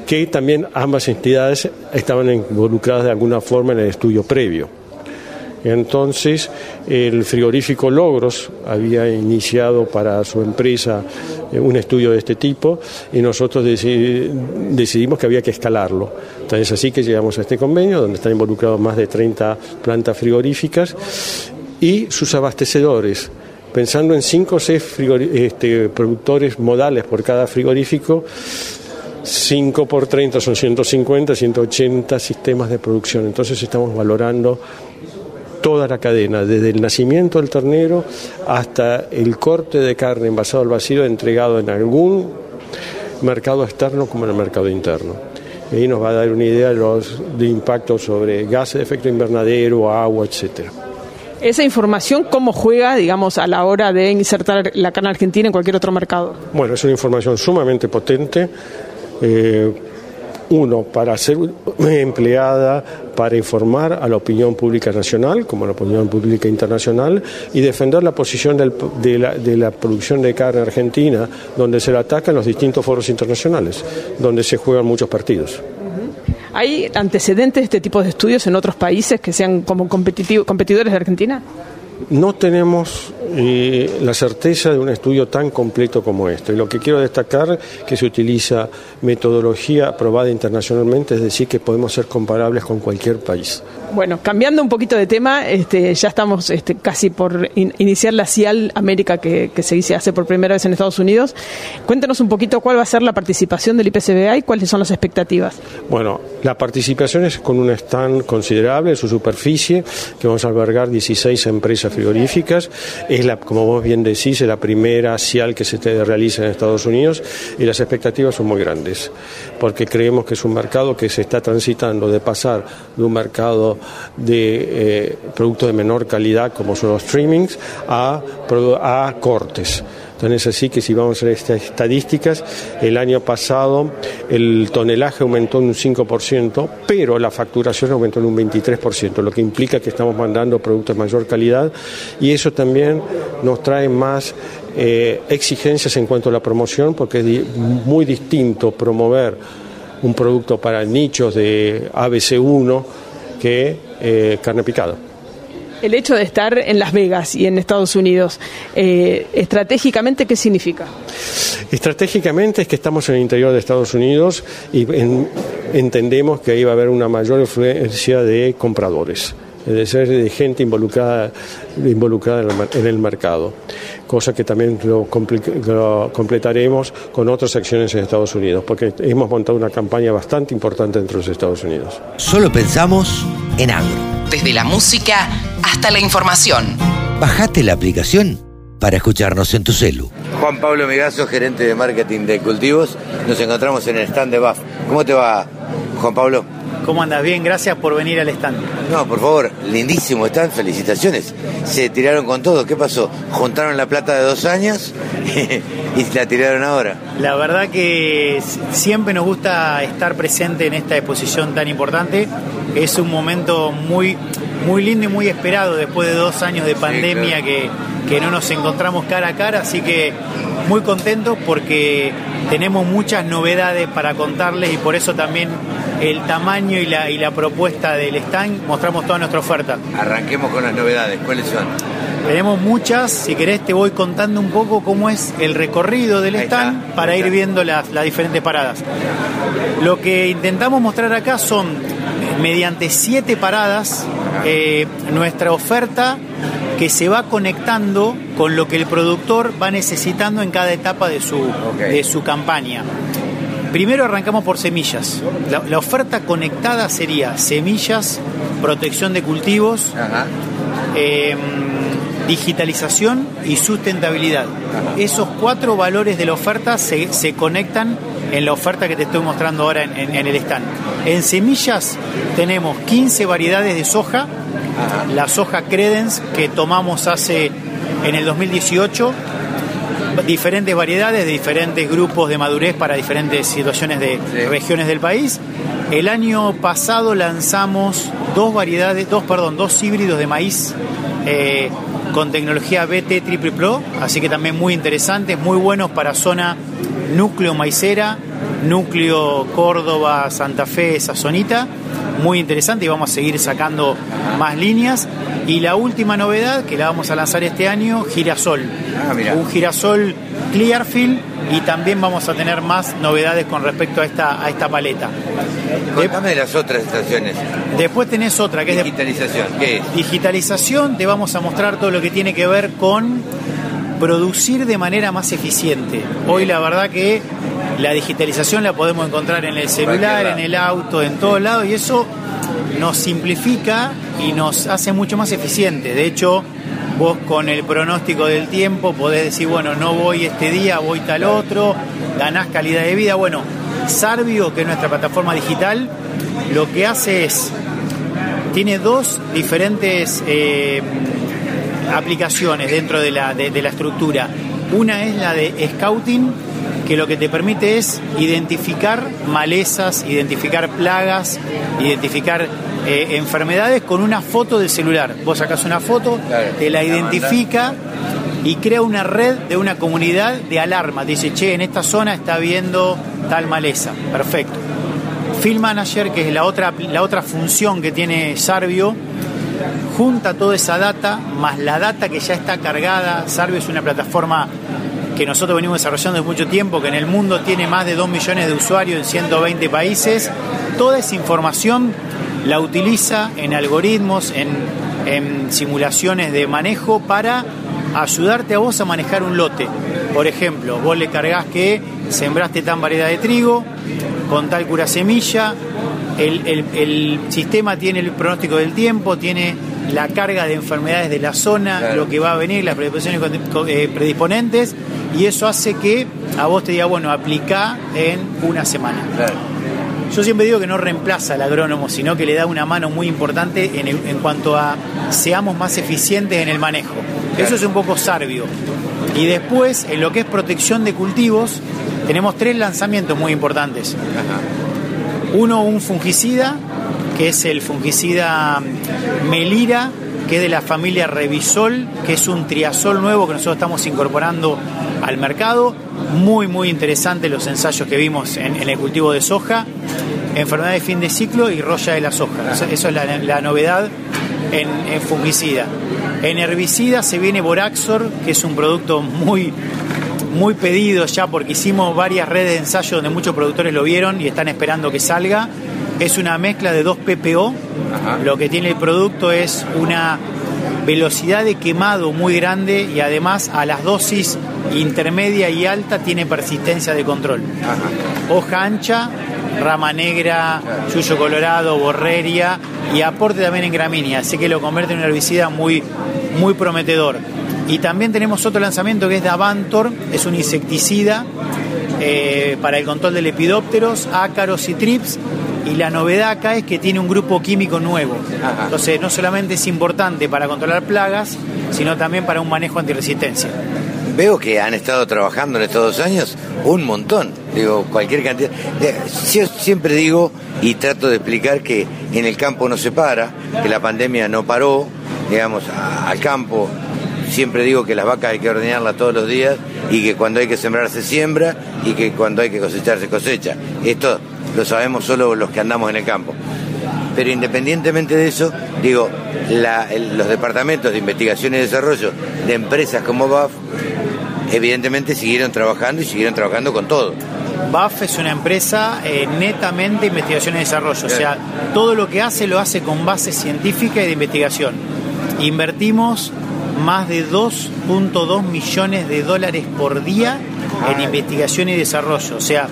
que también ambas entidades estaban involucradas de alguna forma en el estudio previo. Entonces, el frigorífico Logros había iniciado para su empresa eh, un estudio de este tipo y nosotros decidimos que había que escalarlo. Entonces, así que llegamos a este convenio donde están involucrados más de 30 plantas frigoríficas y sus abastecedores pensando en 5 o 6 este, productores modales por cada frigorífico, 5 por 30 son 150, 180 sistemas de producción. Entonces estamos valorando toda la cadena, desde el nacimiento del ternero hasta el corte de carne envasado al vacío entregado en algún mercado externo como en el mercado interno. Y ahí nos va a dar una idea de los de impacto sobre gases de efecto invernadero, agua, etcétera. Esa información, ¿cómo juega, digamos, a la hora de insertar la carne argentina en cualquier otro mercado? Bueno, es una información sumamente potente. Eh, uno, para ser empleada para informar a la opinión pública nacional, como a la opinión pública internacional, y defender la posición de, la, de, la, producción de carne argentina, donde se la atacan los distintos foros internacionales, donde se juegan muchos partidos. ¿Hay antecedentes de este tipo de estudios en otros países que sean como competidores de Argentina? No tenemos eh, la certeza de un estudio tan completo como este. Y lo que quiero destacar que se utiliza metodología aprobada internacionalmente, es decir, que podemos ser comparables con cualquier país. Bueno, cambiando un poquito de tema, este, ya estamos este, casi por iniciar la CIAL América que, se hace por primera vez en Estados Unidos. Cuéntenos un poquito cuál va a ser la participación del IPCBA y cuáles son las expectativas. Bueno, la participación es con un stand considerable en su superficie, que vamos a albergar 16 empresas frigoríficas. Es la, como vos bien decís, es la primera CIAL que se realiza en Estados Unidos y las expectativas son muy grandes, porque creemos que es un mercado que se está transitando de pasar de un mercado de eh, productos de menor calidad como son los streamings a, cortes. Entonces así que si vamos a estas estadísticas, el año pasado el tonelaje aumentó en un 5%, pero la facturación aumentó en un 23%, lo que implica que estamos mandando productos de mayor calidad y eso también nos trae más eh, exigencias en cuanto a la promoción, porque es muy distinto promover un producto para nichos de ABC1 que eh, carne picada. El hecho de estar en Las Vegas y en Estados Unidos, eh, estratégicamente, ¿qué significa? Estratégicamente es que estamos en el interior de Estados Unidos y entendemos que ahí va a haber una mayor influencia de compradores de ser de gente involucrada, involucrada en el mercado, cosa que también lo, completaremos con otras acciones en Estados Unidos, porque hemos montado una campaña bastante importante dentro de los Estados Unidos. Solo pensamos en agro. Desde la música hasta la información. Bajate la aplicación para escucharnos en tu celu. Juan Pablo Migazo, gerente de marketing de cultivos. Nos encontramos en el stand de BAF. ¿Cómo te va, Juan Pablo? ¿Cómo andas? Bien, gracias por venir al stand. No, por favor, lindísimo stand, felicitaciones. Se tiraron con todo, ¿qué pasó? Juntaron la plata de dos años y la tiraron ahora. La verdad que siempre nos gusta estar presente en esta exposición tan importante. Es un momento muy, muy lindo y muy esperado después de dos años de pandemia que, que no nos encontramos cara a cara, así que muy contentos porque tenemos muchas novedades para contarles y por eso también el tamaño y la, y la propuesta del stand, mostramos toda nuestra oferta. Arranquemos con las novedades, ¿cuáles son? Tenemos muchas, si querés te voy contando un poco cómo es el recorrido del stand para ir viendo las, las diferentes paradas. Lo que intentamos mostrar acá son, mediante siete paradas, eh, nuestra oferta que se va conectando con lo que el productor va necesitando en cada etapa de su, de su campaña. Primero arrancamos por semillas. La, oferta conectada sería semillas, protección de cultivos, em, digitalización y sustentabilidad. Esos cuatro valores de la oferta se, conectan en la oferta que te estoy mostrando ahora en, el stand. En semillas tenemos 15 variedades de soja, la soja Credence que tomamos hace en el 2018 diferentes variedades de diferentes grupos de madurez para diferentes situaciones de regiones del país. El año pasado lanzamos dos variedades, dos, perdón, dos híbridos de maíz eh, con tecnología BT Triple Pro, así que también muy interesantes, muy buenos para zona núcleo maicera, núcleo Córdoba, Santa Fe, esa zonita, muy interesante y vamos a seguir sacando más líneas. Y la última novedad que la vamos a lanzar este año, girasol. Ah, un girasol Clearfield y también vamos a tener más novedades con respecto a esta, a esta paleta. Contame de las otras estaciones. Después tenés otra que es digitalización. ¿Qué es? Digitalización, te vamos a mostrar todo lo que tiene que ver con producir de manera más eficiente. Hoy la verdad que la digitalización la podemos encontrar en el celular, en el auto, en todos lados y eso nos simplifica y nos hace mucho más eficiente. De hecho, vos con el pronóstico del tiempo podés decir, bueno, no voy este día, voy tal otro, ganás calidad de vida. Bueno, Sarvio, que es nuestra plataforma digital, lo que hace es, tiene dos diferentes eh, aplicaciones dentro de la, de la estructura. Una es la de Scouting, que lo que te permite es identificar malezas, identificar plagas, identificar eh, enfermedades con una foto del celular. Vos sacás una foto, te la identifica y crea una red de una comunidad de alarma. Dice, che, en esta zona está viendo tal maleza. Perfecto. Field Manager, que es la otra, la otra función que tiene Sarvio, junta toda esa data, más la data que ya está cargada. Sarvio es una plataforma que nosotros venimos desarrollando desde mucho tiempo, que en el mundo tiene más de 2 millones de usuarios en 120 países. Toda esa información la utiliza en algoritmos, en, en simulaciones de manejo para ayudarte a vos a manejar un lote. Por ejemplo, vos le cargas que sembraste tan variedad de trigo, con tal cura semilla, el, el- el sistema tiene el pronóstico del tiempo, tiene la carga de enfermedades de la zona, lo que va a venir, las predisposiciones eh, predisponentes, y eso hace que a vos te diga, bueno, aplica en una semana. Yo siempre digo que no reemplaza al agrónomo, sino que le da una mano muy importante en, el- en cuanto a seamos más eficientes en el manejo. Eso es un poco Sarvio. Y después, en lo que es protección de cultivos, tenemos tres lanzamientos muy importantes. Uno, un fungicida, que es el fungicida Melira, que es de la familia Revisol, que es un triazol nuevo que nosotros estamos incorporando al mercado. Muy, muy interesante los ensayos que vimos en, en el cultivo de soja, enfermedad de fin de ciclo y roya de la soja. Eso, eso es la, la novedad en, en fungicida. En herbicida se viene Boraxor, que es un producto muy, muy pedido ya porque hicimos varias redes de ensayo donde muchos productores lo vieron y están esperando que salga. Es una mezcla de dos PPO. Lo que tiene el producto es una velocidad de quemado muy grande y además a las dosis intermedia y alta tiene persistencia de control. Hoja ancha, rama negra, yuyo colorado, borreria y aporte también en gramínea, así que lo convierte en un herbicida muy, muy prometedor. Y también tenemos otro lanzamiento que es Davantor, es un insecticida eh, para el control de lepidópteros, ácaros y trips. Y la novedad acá es que tiene un grupo químico nuevo. Entonces, no solamente es importante para controlar plagas, sino también para un manejo antirresistencia. Veo que han estado trabajando en estos dos años un montón, digo, cualquier cantidad. Eh, Yo siempre digo y trato de explicar que en el campo no se para, que la pandemia no paró, digamos, al campo. Siempre digo que las vacas hay que ordeñarlas todos los días y que cuando hay que sembrar se siembra y que cuando hay que cosechar se cosecha. Esto lo sabemos solo los que andamos en el campo. Pero independientemente de eso, digo, los departamentos de investigación y desarrollo de empresas como BAF, evidentemente siguieron trabajando y siguieron trabajando con todo. BAF es una empresa eh, netamente investigación y desarrollo, o sea, todo lo que hace lo hace con base científica y de investigación. Invertimos más de 2.2 millones de dólares por día en investigación y desarrollo, o sea,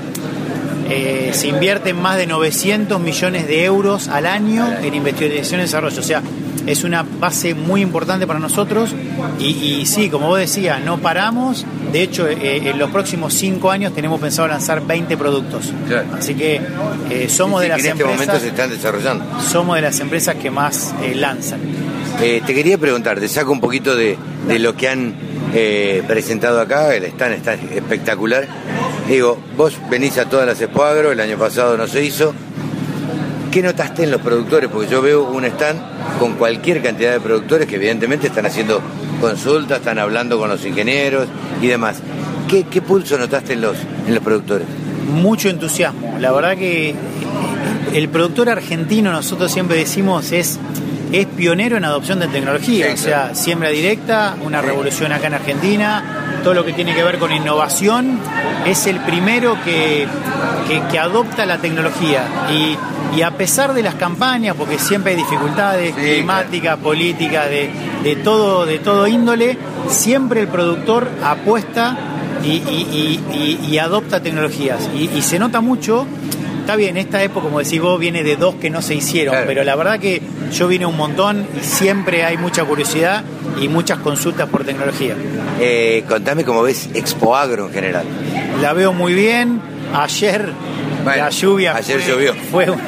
eh, se invierten más de 900 millones de euros al año en investigación y desarrollo, o sea, es una base muy importante para nosotros y, y sí, como vos decías, no paramos. De hecho, eh, en los próximos cinco años tenemos pensado lanzar 20 productos. Así que eh, somos de las que en este empresas, momento se están desarrollando. somos de las empresas que más eh, lanzan. Eh, te quería preguntar, te saco un poquito de, de lo que han eh, presentado acá, el stand está espectacular. Digo, vos venís a todas las Expo Agro, el año pasado no se hizo. ¿Qué notaste en los productores? Porque yo veo un stand con cualquier cantidad de productores que evidentemente están haciendo consultas, están hablando con los ingenieros y demás. ¿Qué, qué pulso notaste en los, en los productores? mucho entusiasmo. La verdad que el productor argentino, nosotros siempre decimos, es, es pionero en adopción de tecnología. o sea, siembra directa, una revolución acá en Argentina, todo lo que tiene que ver con innovación, es el primero que, que, que adopta la tecnología. Y, y a pesar de las campañas, porque siempre hay dificultades climáticas, políticas, de, de, todo, de todo índole, siempre el productor apuesta y, y- adopta tecnologías. Y se nota mucho, está bien, esta época, como decís vos, viene de dos que no se hicieron, pero la verdad que yo vine un montón y siempre hay mucha curiosidad y muchas consultas por tecnología. Eh, contame cómo ves Expo Agro en general. La veo muy bien. Ayer la lluvia ayer fue, llovió. Fue, un-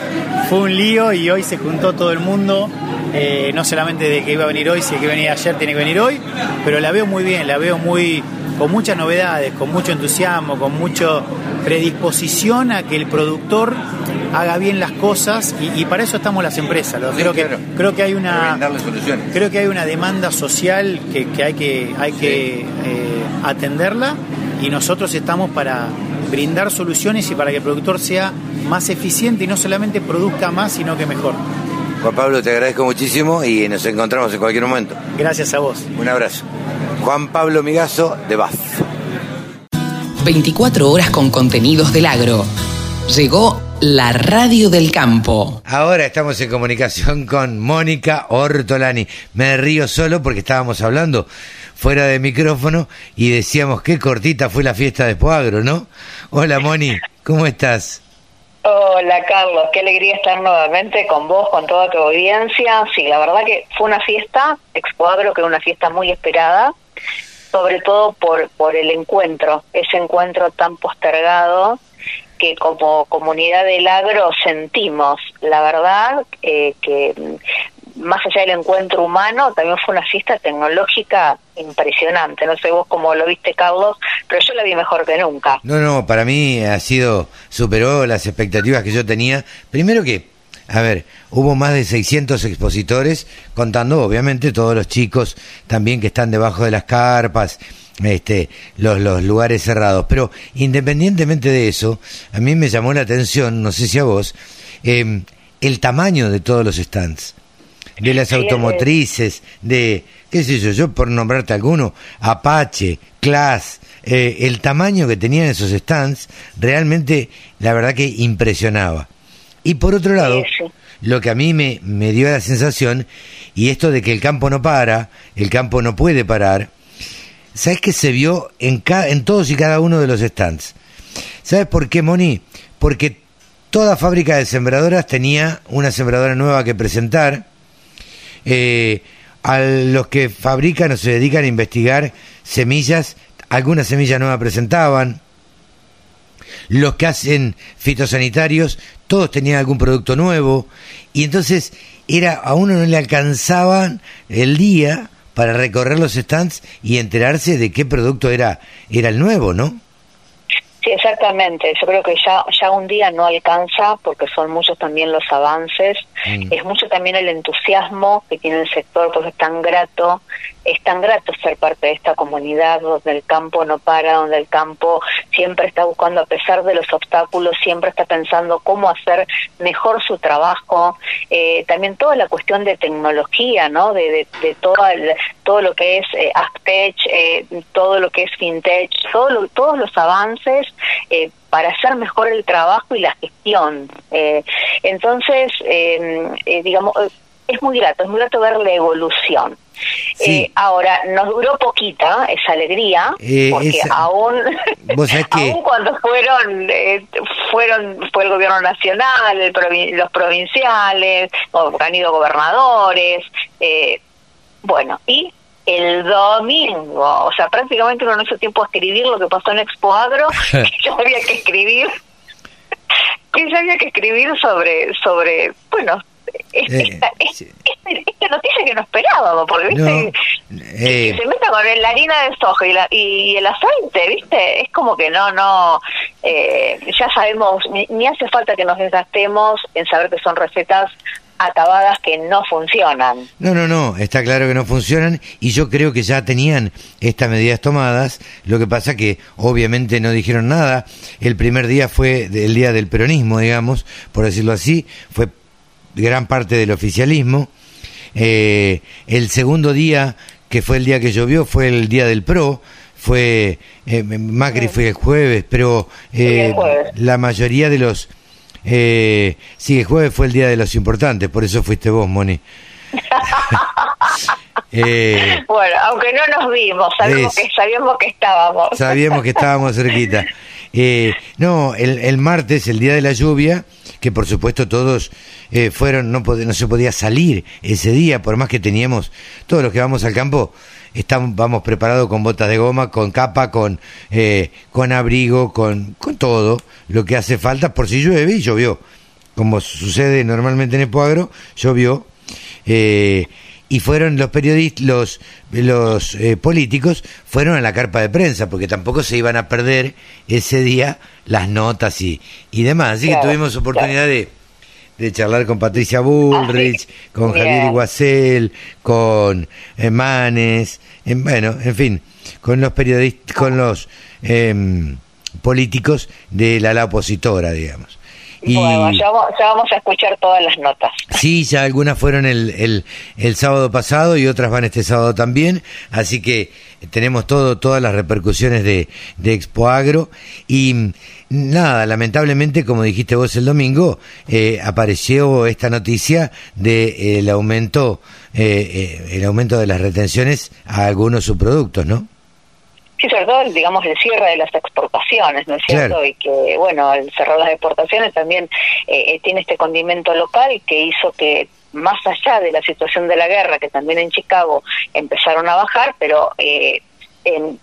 fue un lío y hoy se juntó todo el mundo. eh, no solamente de que iba a venir hoy, si que venía ayer tiene que venir hoy, pero la veo muy bien, la veo muy con muchas novedades, con mucho entusiasmo, con mucha predisposición a que el productor haga bien las cosas y, y para eso estamos las empresas. Lo- Sí, creo, claro. que, creo que hay una soluciones. creo que hay una demanda social que, que hay que hay que eh, atenderla y nosotros estamos para brindar soluciones y para que el productor sea más eficiente y no solamente produzca más sino que mejor Juan Pablo, te agradezco muchísimo y nos encontramos en cualquier momento. Gracias a vos. Un abrazo. Juan Pablo Migazo, de BAF. 24 horas con contenidos del agro. Llegó la radio del campo. Ahora estamos en comunicación con Mónica Ortolani. Me río solo porque estábamos hablando fuera de micrófono y decíamos qué cortita fue la fiesta de Poagro, ¿no? Hola Moni, ¿cómo estás? Hola Carlos, qué alegría estar nuevamente con vos, con toda tu audiencia. Sí, la verdad que fue una fiesta, Expoagro, que era una fiesta muy esperada, sobre todo por, por el encuentro, ese encuentro tan postergado que como comunidad del agro sentimos, la verdad, eh, que más allá del encuentro humano, también fue una fiesta tecnológica impresionante. No sé vos cómo lo viste, Carlos, pero yo la vi mejor que nunca. No, no, para mí ha sido, superó las expectativas que yo tenía. Primero que, a ver, hubo más de 600 expositores, contando obviamente todos los chicos también que están debajo de las carpas, este, los, los lugares cerrados. Pero independientemente de eso, a mí me llamó la atención, no sé si a vos, eh, el tamaño de todos los stands de las automotrices, de, qué sé yo, yo por nombrarte alguno, Apache, Class, eh, el tamaño que tenían esos stands, realmente la verdad que impresionaba. Y por otro lado, lo que a mí me, me dio la sensación, y esto de que el campo no para, el campo no puede parar, ¿sabes qué se vio en, en todos y cada uno de los stands? ¿Sabes por qué, Moni? Porque toda fábrica de sembradoras tenía una sembradora nueva que presentar, eh, a los que fabrican o se dedican a investigar semillas, algunas semillas nuevas presentaban, los que hacen fitosanitarios, todos tenían algún producto nuevo, y entonces era a uno no le alcanzaban el día para recorrer los stands y enterarse de qué producto era, era el nuevo, ¿no? Sí, exactamente. Yo creo que ya, ya un día no alcanza porque son muchos también los avances. Mm. Es mucho también el entusiasmo que tiene el sector porque es tan grato, es tan grato ser parte de esta comunidad donde el campo no para, donde el campo siempre está buscando, a pesar de los obstáculos, siempre está pensando cómo hacer mejor su trabajo. Eh, también toda la cuestión de tecnología, ¿no? De, de, de todo, todo lo que es eh, eh, todo lo que es FinTech, todo todos los avances eh, para hacer mejor el trabajo y la gestión. Eh, entonces, eh, digamos, es muy grato, es muy grato ver la evolución. Ahora, nos duró poquita esa alegría, porque aún, aún cuando fueron, fueron fue el gobierno nacional, los provinciales, han ido gobernadores, bueno, y el domingo, o sea, prácticamente uno no hizo tiempo a escribir lo que pasó en Expo Agro, que ya había que escribir, que ya había que escribir sobre, sobre bueno, esta, eh, esta, noticia que no esperábamos, porque viste, eh, se meta con la harina de soja y, la, y, el aceite, viste, es como que no, no, eh, ya sabemos, ni hace falta que nos desgastemos en saber que son recetas acabadas que no funcionan. No, no, no, está claro que no funcionan y yo creo que ya tenían estas medidas tomadas, lo que pasa que obviamente no dijeron nada. El primer día fue el día del peronismo, digamos, por decirlo así, fue gran parte del oficialismo. Eh, el segundo día, que fue el día que llovió, fue el día del PRO, fue eh, Macri fue el jueves, pero eh, la mayoría de los eh, sí, el jueves fue el día de los importantes, por eso fuiste vos, Moni. Eh, bueno, aunque no nos vimos, sabíamos, que, sabíamos que estábamos. Sabíamos que estábamos cerquita. Eh, no, el, el, martes, el día de la lluvia, que por supuesto todos eh, fueron, no, se podía salir ese día, por más que teníamos, todos los que vamos al campo, estamos, vamos preparados con botas de goma, con capa, con, eh, con abrigo, con, con todo lo que hace falta por si llueve y llovió. Como sucede normalmente en el Poagro, llovió. Eh, y fueron los periodistas, los, los eh, políticos, fueron a la carpa de prensa, porque tampoco se iban a perder ese día las notas y, y demás. Así que tuvimos oportunidad de, de charlar con Patricia Bullrich, ah, con Javier Iguacel, con Manes, en, bueno, en fin, con los periodistas, con los em, políticos de la ala opositora, digamos. Y... Bueno, ya vamos, ya vamos a escuchar todas las notas. Sí, ya algunas fueron el, el, el sábado pasado y otras van este sábado también, así que tenemos todo, todas las repercusiones de, de Expo Agro y nada, lamentablemente, como dijiste vos el domingo, eh, apareció esta noticia de eh, el aumento, eh, eh, el aumento de las retenciones a algunos subproductos, ¿no? Sí, sobre todo, digamos, el cierre de las exportaciones, ¿no es cierto? Claro. Y que, bueno, el cerrar las exportaciones también eh, eh, tiene este condimento local que hizo que más allá de la situación de la guerra, que también en Chicago empezaron a bajar, pero eh, en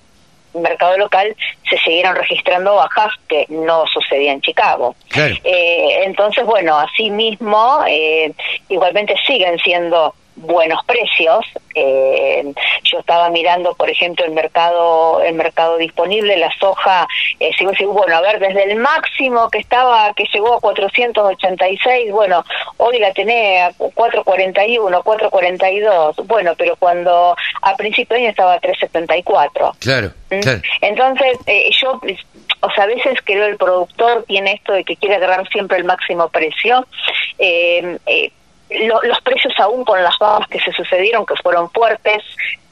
mercado local se siguieron registrando bajas que no sucedía en Chicago. Claro. Eh, entonces, bueno, así mismo, eh, igualmente siguen siendo buenos precios. Eh, yo estaba mirando, por ejemplo, el mercado el mercado disponible, la soja, eh, bueno, a ver, desde el máximo que estaba, que llegó a 486, bueno, hoy la tenés a 441, 442, bueno, pero cuando a principio de año estaba a 374. Claro, ¿Mm? claro. Entonces, eh, yo, o sea, a veces creo el productor tiene esto de que quiere agarrar siempre el máximo precio. Eh, eh, lo- los precios aún con las bajas que se sucedieron, que fueron fuertes,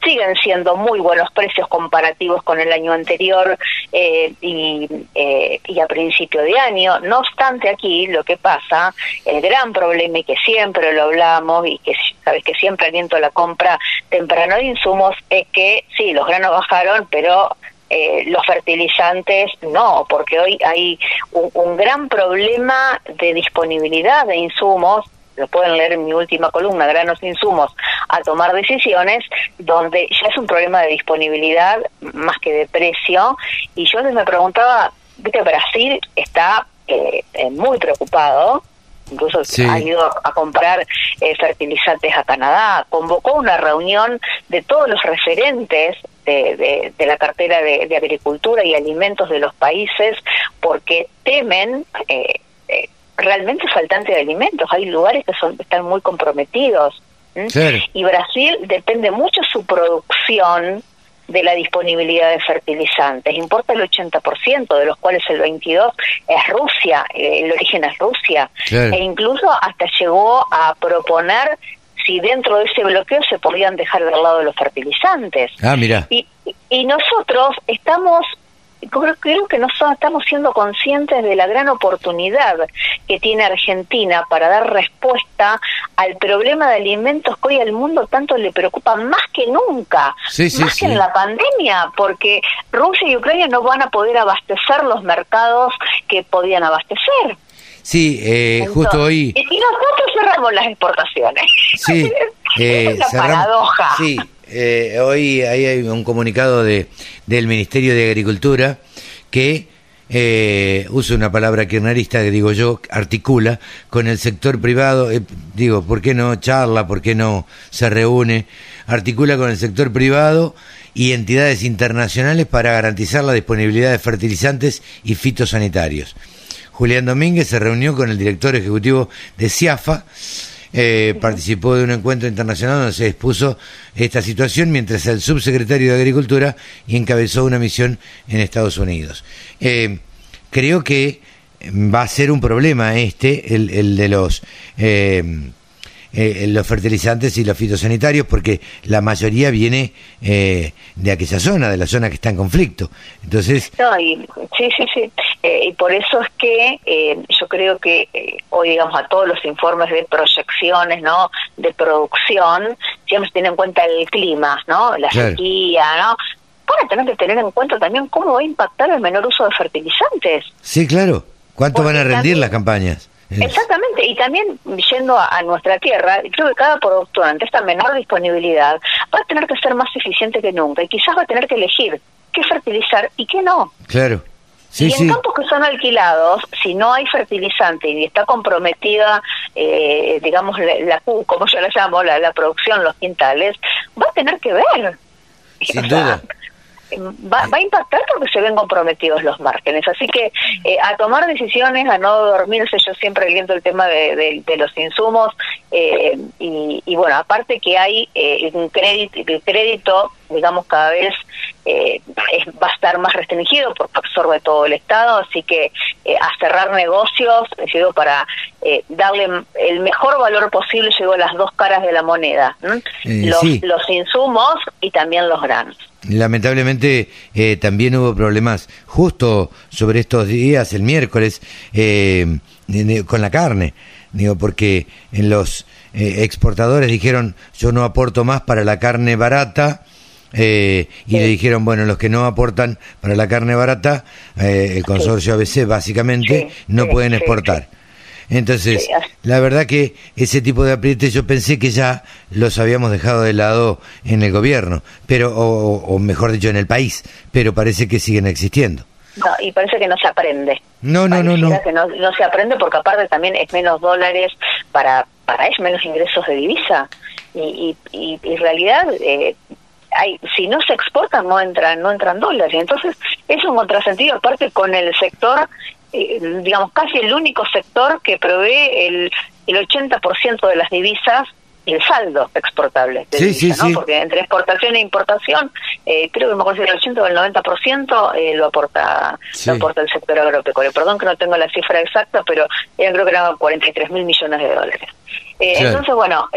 siguen siendo muy buenos precios comparativos con el año anterior eh, y, eh, y a principio de año. No obstante, aquí lo que pasa, el gran problema y que siempre lo hablamos y que sabes que siempre aliento la compra temprano de insumos es que sí, los granos bajaron, pero eh, los fertilizantes no, porque hoy hay un, un gran problema de disponibilidad de insumos lo pueden leer en mi última columna, granos insumos, a tomar decisiones, donde ya es un problema de disponibilidad más que de precio. Y yo me preguntaba, viste, Brasil está eh, eh, muy preocupado, incluso Sí. ha ido a comprar eh, fertilizantes a Canadá, convocó una reunión de todos los referentes de, de- de la cartera de, de agricultura y alimentos de los países porque temen eh, realmente faltante de alimentos. Hay lugares que son están muy comprometidos. Y Brasil depende mucho su producción de la disponibilidad de fertilizantes. Importa el 80%, de los cuales el 22% es Rusia, eh, el origen es Rusia. Claro. E incluso hasta llegó a proponer si dentro de ese bloqueo se podían dejar del lado los fertilizantes. Ah, mira. Y, y nosotros estamos, creo, creo que no estamos siendo conscientes de la gran oportunidad que tiene Argentina para dar respuesta al problema de alimentos que hoy al mundo tanto le preocupa más que nunca, Sí, sí, más sí. que en la pandemia, porque Rusia y Ucrania no van a poder abastecer los mercados que podían abastecer. Sí, eh, justo hoy... Y, y nosotros cerramos las exportaciones. Sí, eh, es una cerramos- paradoja. Sí, eh, hoy hay un comunicado de, del Ministerio de Agricultura que eh, usa una palabra kirchnerista que digo yo, articula con el sector privado, eh, digo, ¿por qué no charla? ¿Por qué no se reúne? Articula con el sector privado y entidades internacionales para garantizar la disponibilidad de fertilizantes y fitosanitarios. Julián Domínguez se reunió con el director ejecutivo de CIAFA, eh, participó de un encuentro internacional donde se expuso esta situación, mientras el subsecretario de Agricultura encabezó una misión en Estados Unidos. Eh, creo que va a ser un problema este, el, el de los... eh, eh, los fertilizantes y los fitosanitarios porque la mayoría viene eh, de aquella zona, de la zona que está en conflicto. Entonces, No, y, sí, sí, sí. Eh, y por eso es que eh, yo creo que eh, hoy, digamos, a todos los informes de proyecciones, ¿no? De producción, siempre se tiene en cuenta el clima, ¿no? La Claro. sequía, ¿no? Van a tener que tener en cuenta también cómo va a impactar el menor uso de fertilizantes. sí, claro, ¿cuánto Porque van a rendir también- las campañas? Exactamente, y también yendo a, a nuestra tierra, creo que cada productor ante esta menor disponibilidad va a tener que ser más eficiente que nunca y quizás va a tener que elegir qué fertilizar y qué no. Claro. Sí, y sí. en campos que son alquilados, si no hay fertilizante y está comprometida, eh, digamos, la, la como yo la llamo, la, la producción, los quintales, va a tener que ver. Sin O sea, duda. Va, va a impactar porque se ven comprometidos los márgenes. Así que eh, a tomar decisiones, a no dormirse, yo siempre aliento el tema de, de- de los insumos eh, y, y bueno, aparte que hay eh, un crédito, el crédito, digamos, cada vez eh, va a estar más restringido porque absorbe todo el Estado, así que eh, a cerrar negocios, llegó para eh, darle el mejor valor posible, llegó las dos caras de la moneda, los, los insumos y también los granos. Lamentablemente también hubo problemas justo sobre estos días, el miércoles, con la carne, digo, porque en los exportadores dijeron yo no aporto más para la carne barata, eh, y le dijeron, bueno, los que no aportan para la carne barata, eh, el consorcio ABC básicamente, no pueden exportar. Entonces, la verdad que ese tipo de aprietes yo pensé que ya los habíamos dejado de lado en el gobierno, pero o, mejor dicho en el país, pero parece que siguen existiendo. No, y parece que no se aprende. No, no, no, no. Que no, no se aprende porque aparte también es menos dólares para para es menos ingresos de divisa y, y, y, en realidad eh, si no se exportan no entran no entran dólares. Entonces es un contrasentido aparte con el sector eh, digamos casi el único sector que provee el el 80% de las divisas y el saldo exportable de divisa, ¿no? porque entre exportación e importación eh, creo que mejor si el 80 o el 90% eh, lo aporta lo aporta el sector agropecuario. Perdón que no tengo la cifra exacta pero creo que eran 43 mil millones de dólares. Entonces bueno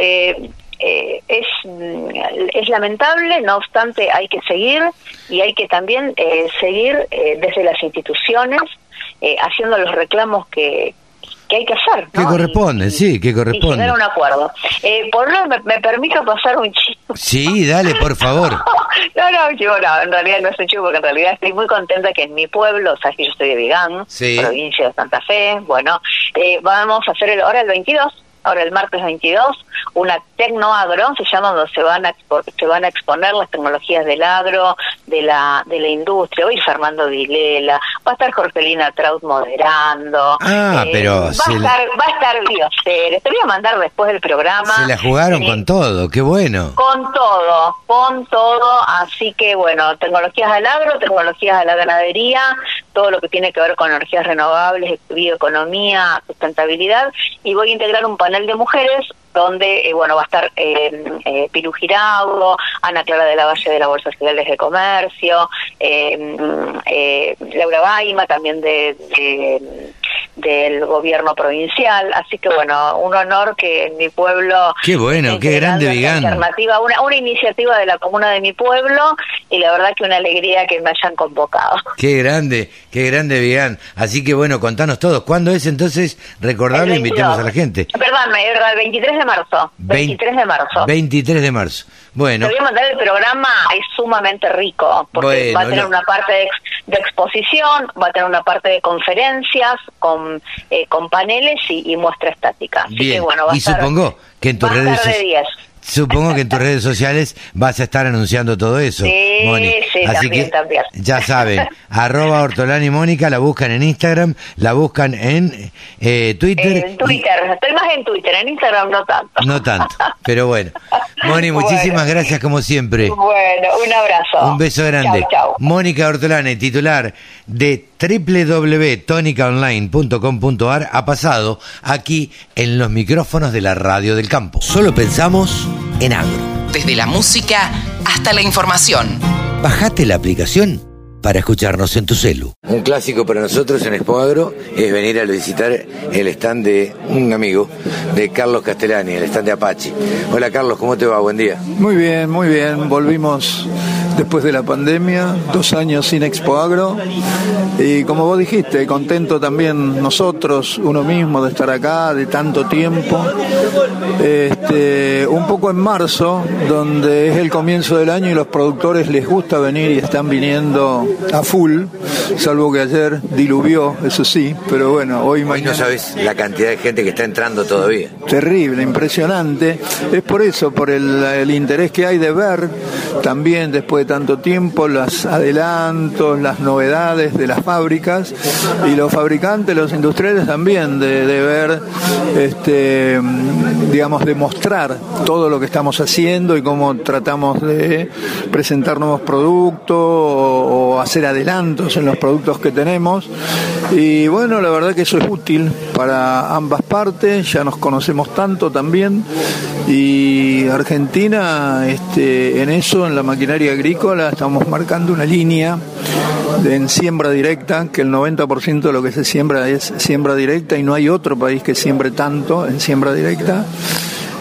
eh, eh, es, mm, es lamentable, no obstante hay que seguir y hay que también eh, seguir eh, desde las instituciones haciendo los reclamos que, que hay que hacer. Que corresponde, sí, que corresponde. Y un acuerdo. por lo me, me, permito pasar un chivo. Sí, dale, por favor. no, no, chivo, no, en realidad no es un chivo, porque en realidad estoy muy contenta que en mi pueblo, o sea, que yo estoy de Vigán, provincia de Santa Fe, bueno, vamos a hacer el, ahora el 22 ahora el martes 22, una tecnoagro, se llama donde se van a se van a exponer las tecnologías del agro, de la de la industria. Hoy Fernando Vilela, va a estar Jorgelina Traut moderando. Ah, eh, pero va, a estar, va a estar Biocer. Te voy a mandar después del programa. Se la jugaron con todo, qué bueno. Con todo, con todo. Así que bueno, tecnologías del agro, tecnologías de la ganadería, todo lo que tiene que ver con energías renovables, bioeconomía, sustentabilidad. Y voy a integrar un panel de mujeres donde eh, bueno va a estar eh, eh, Piru Giraudo, Ana Clara de la Valle de la Bolsa Federales de Comercio, eh, eh, Laura Baima también de, del gobierno provincial, así que bueno, un honor que en mi pueblo... Qué bueno, qué grande Vigán. Alternativa, una, una iniciativa de la comuna de mi pueblo y la verdad que una alegría que me hayan convocado. Qué grande, qué grande Vigán. Así que bueno, contanos todos, ¿cuándo es entonces? Recordarlo, invitemos a la gente. Perdón, el 23 de marzo. 23 de marzo. 23 de marzo. Bueno. Te voy a mandar el programa, es sumamente rico, porque va a tener una parte de, exposición, va a tener una parte de conferencias con, eh, con paneles y, muestra estática. Bien. y supongo que en tus redes sociales Supongo que en tus redes sociales vas a estar anunciando todo eso. Sí, sí, Así que ya saben, arroba Ortolani Mónica, la buscan en Instagram, la buscan en eh, Twitter. En Twitter, estoy más en Twitter, en Instagram no tanto. No tanto, pero bueno. Moni, muchísimas gracias como siempre. Bueno, un abrazo. Un beso grande. Mónica Ortolani, titular de www.tonicaonline.com.ar ha pasado aquí en los micrófonos de la radio del campo. Solo pensamos en agro. Desde la música hasta la información. Bajate la aplicación para escucharnos en tu celu. Un clásico para nosotros en Expo Agro es venir a visitar el stand de un amigo, de Carlos Castellani, el stand de Apache. Hola Carlos, ¿cómo te va? Buen día. Muy bien, muy bien. Volvimos después de la pandemia, dos años sin Expo Agro. Y como vos dijiste, contento también nosotros, uno mismo, de estar acá, de tanto tiempo. Este, un poco en marzo, donde es el comienzo del año y los productores les gusta venir y están viniendo a full, salvo que ayer diluvió, eso sí, pero bueno, hoy, hoy no sabes la cantidad de gente que está entrando todavía. Terrible, impresionante. Es por eso, por el, el interés que hay de ver también después tanto tiempo, los adelantos, las novedades de las fábricas y los fabricantes, los industriales también, de, ver, este, digamos, demostrar todo lo que estamos haciendo y cómo tratamos de presentar nuevos productos o, hacer adelantos en los productos que tenemos. Y bueno, la verdad que eso es útil para ambas partes, ya nos conocemos tanto también. Y Argentina este, en eso, en la maquinaria agrícola, estamos marcando una línea en siembra directa, que el 90% de lo que se siembra es siembra directa y no hay otro país que siembre tanto en siembra directa.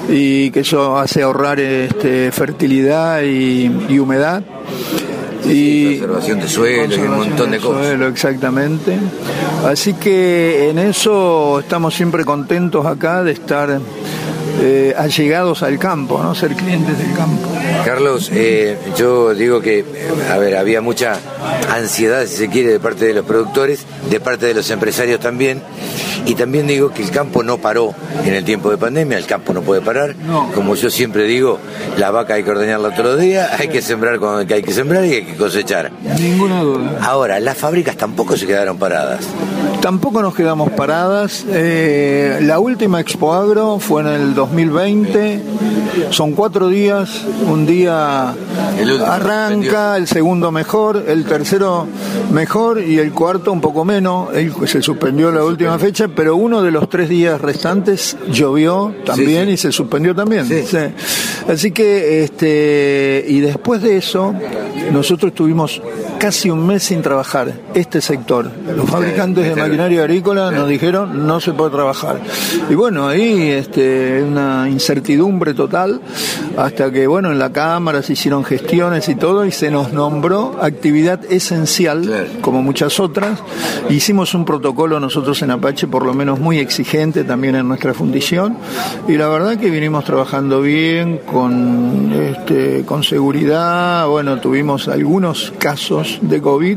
Y que eso hace ahorrar este, fertilidad y humedad y conservación de suelo y un montón de, cosas. Suelo, exactamente. Así que en eso estamos siempre contentos acá de estar eh, allegados al campo, ¿no? Ser clientes del campo. Carlos, eh, yo digo que, a ver, había mucha ansiedad, si se quiere, de parte de los productores, de parte de los empresarios también, y también digo que el campo no paró en el tiempo de pandemia, el campo no puede parar. Como yo siempre digo, la vaca hay que ordeñarla los días, hay que sembrar cuando hay que sembrar y hay que cosechar. Ninguna duda. Ahora, las fábricas tampoco se quedaron paradas. Tampoco nos quedamos paradas. Eh, la última Expo Agro fue en el 2020. Son cuatro días. Un día arranca, el segundo mejor, el tercero mejor y el cuarto un poco menos. se suspendió la última fecha, pero uno de los tres días restantes llovió también y se suspendió también. Así que, este, y después de eso, nosotros tuvimos casi un mes sin trabajar este sector. Los fabricantes de maquinaria agrícola nos dijeron no se puede trabajar. Y bueno, ahí este, una incertidumbre total hasta que bueno, en la Cámara se hicieron gestiones y todo y se nos nombró actividad esencial como muchas otras. Hicimos un protocolo nosotros en Apache por lo menos muy exigente también en nuestra fundición y la verdad que vinimos trabajando bien con este, con seguridad, bueno, tuvimos algunos casos de COVID,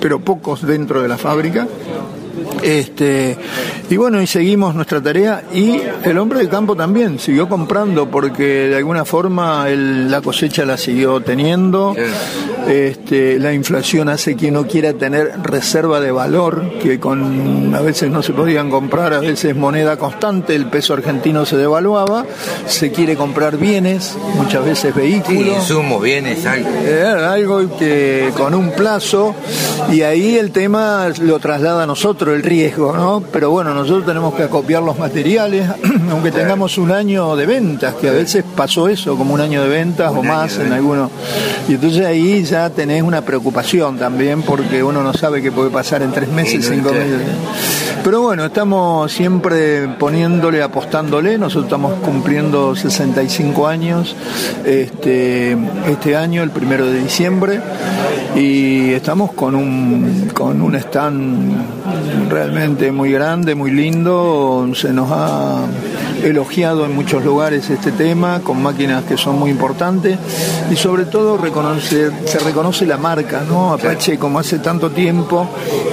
pero pocos dentro de la fábrica. Este, y bueno, y seguimos nuestra tarea y el hombre de campo también siguió comprando porque de alguna forma la cosecha la siguió teniendo. Este, la inflación hace que no quiera tener reserva de valor, que con a veces no se podían comprar, a veces moneda constante, el peso argentino se devaluaba, se quiere comprar bienes, muchas veces vehículos. Sí, insumos, bienes, algo. Eh, algo que con un plazo, y ahí el tema lo traslada a nosotros, el riesgo, ¿no? Pero bueno, nosotros tenemos que acopiar los materiales, aunque tengamos un año de ventas, que a veces pasó eso, como un año de ventas o más en algunos. Y entonces ahí ya tenés una preocupación también porque uno no sabe qué puede pasar en tres meses, cinco meses. Pero bueno, estamos siempre poniéndole, apostándole. Nosotros estamos cumpliendo 65 años este, este año, el primero de diciembre, y estamos con un, con un stand realmente muy grande, muy lindo. Se nos ha elogiado en muchos lugares este tema, con máquinas que son muy importantes y sobre todo reconoce, se reconoce la marca, ¿no? Apache como hace tanto tiempo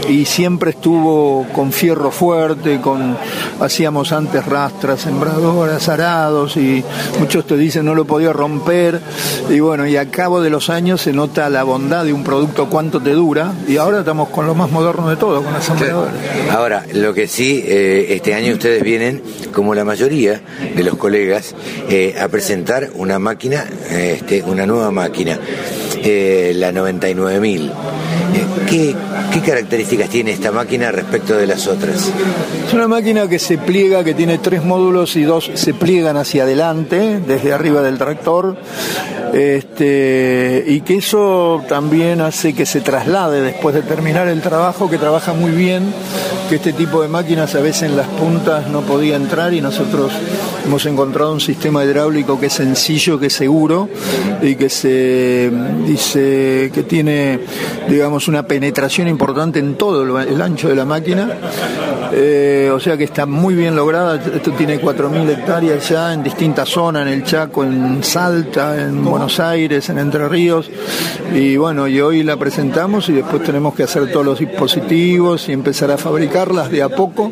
y siempre estuvo con fierro fuerte, con hacíamos antes rastras, sembradoras, arados y muchos te dicen no lo podía romper y bueno, y a cabo de los años se nota la bondad de un producto cuánto te dura y ahora estamos con lo más moderno de todo, con las sembradoras. Ahora, lo que sí, eh, este año ustedes vienen, como la mayoría de los colegas, eh, a presentar una máquina, este, una nueva máquina, eh, la 99000. ¿Qué, ¿Qué características tiene esta máquina respecto de las otras? Es una máquina que se pliega, que tiene tres módulos y dos se pliegan hacia adelante, desde arriba del tractor, este, y que eso también hace que se traslade después de terminar el trabajo, que trabaja muy bien, que este tipo de máquinas a veces en las puntas no podía entrar y nosotros hemos encontrado un sistema hidráulico que es sencillo, que es seguro y que se dice que tiene, digamos, una penetración importante en todo el ancho de la máquina. Eh, o sea que está muy bien lograda. Esto tiene 4.000 hectáreas ya en distintas zonas, en el Chaco, en Salta, en Buenos Aires, en Entre Ríos. Y bueno, y hoy la presentamos y después tenemos que hacer todos los dispositivos y empezar a fabricarlas de a poco.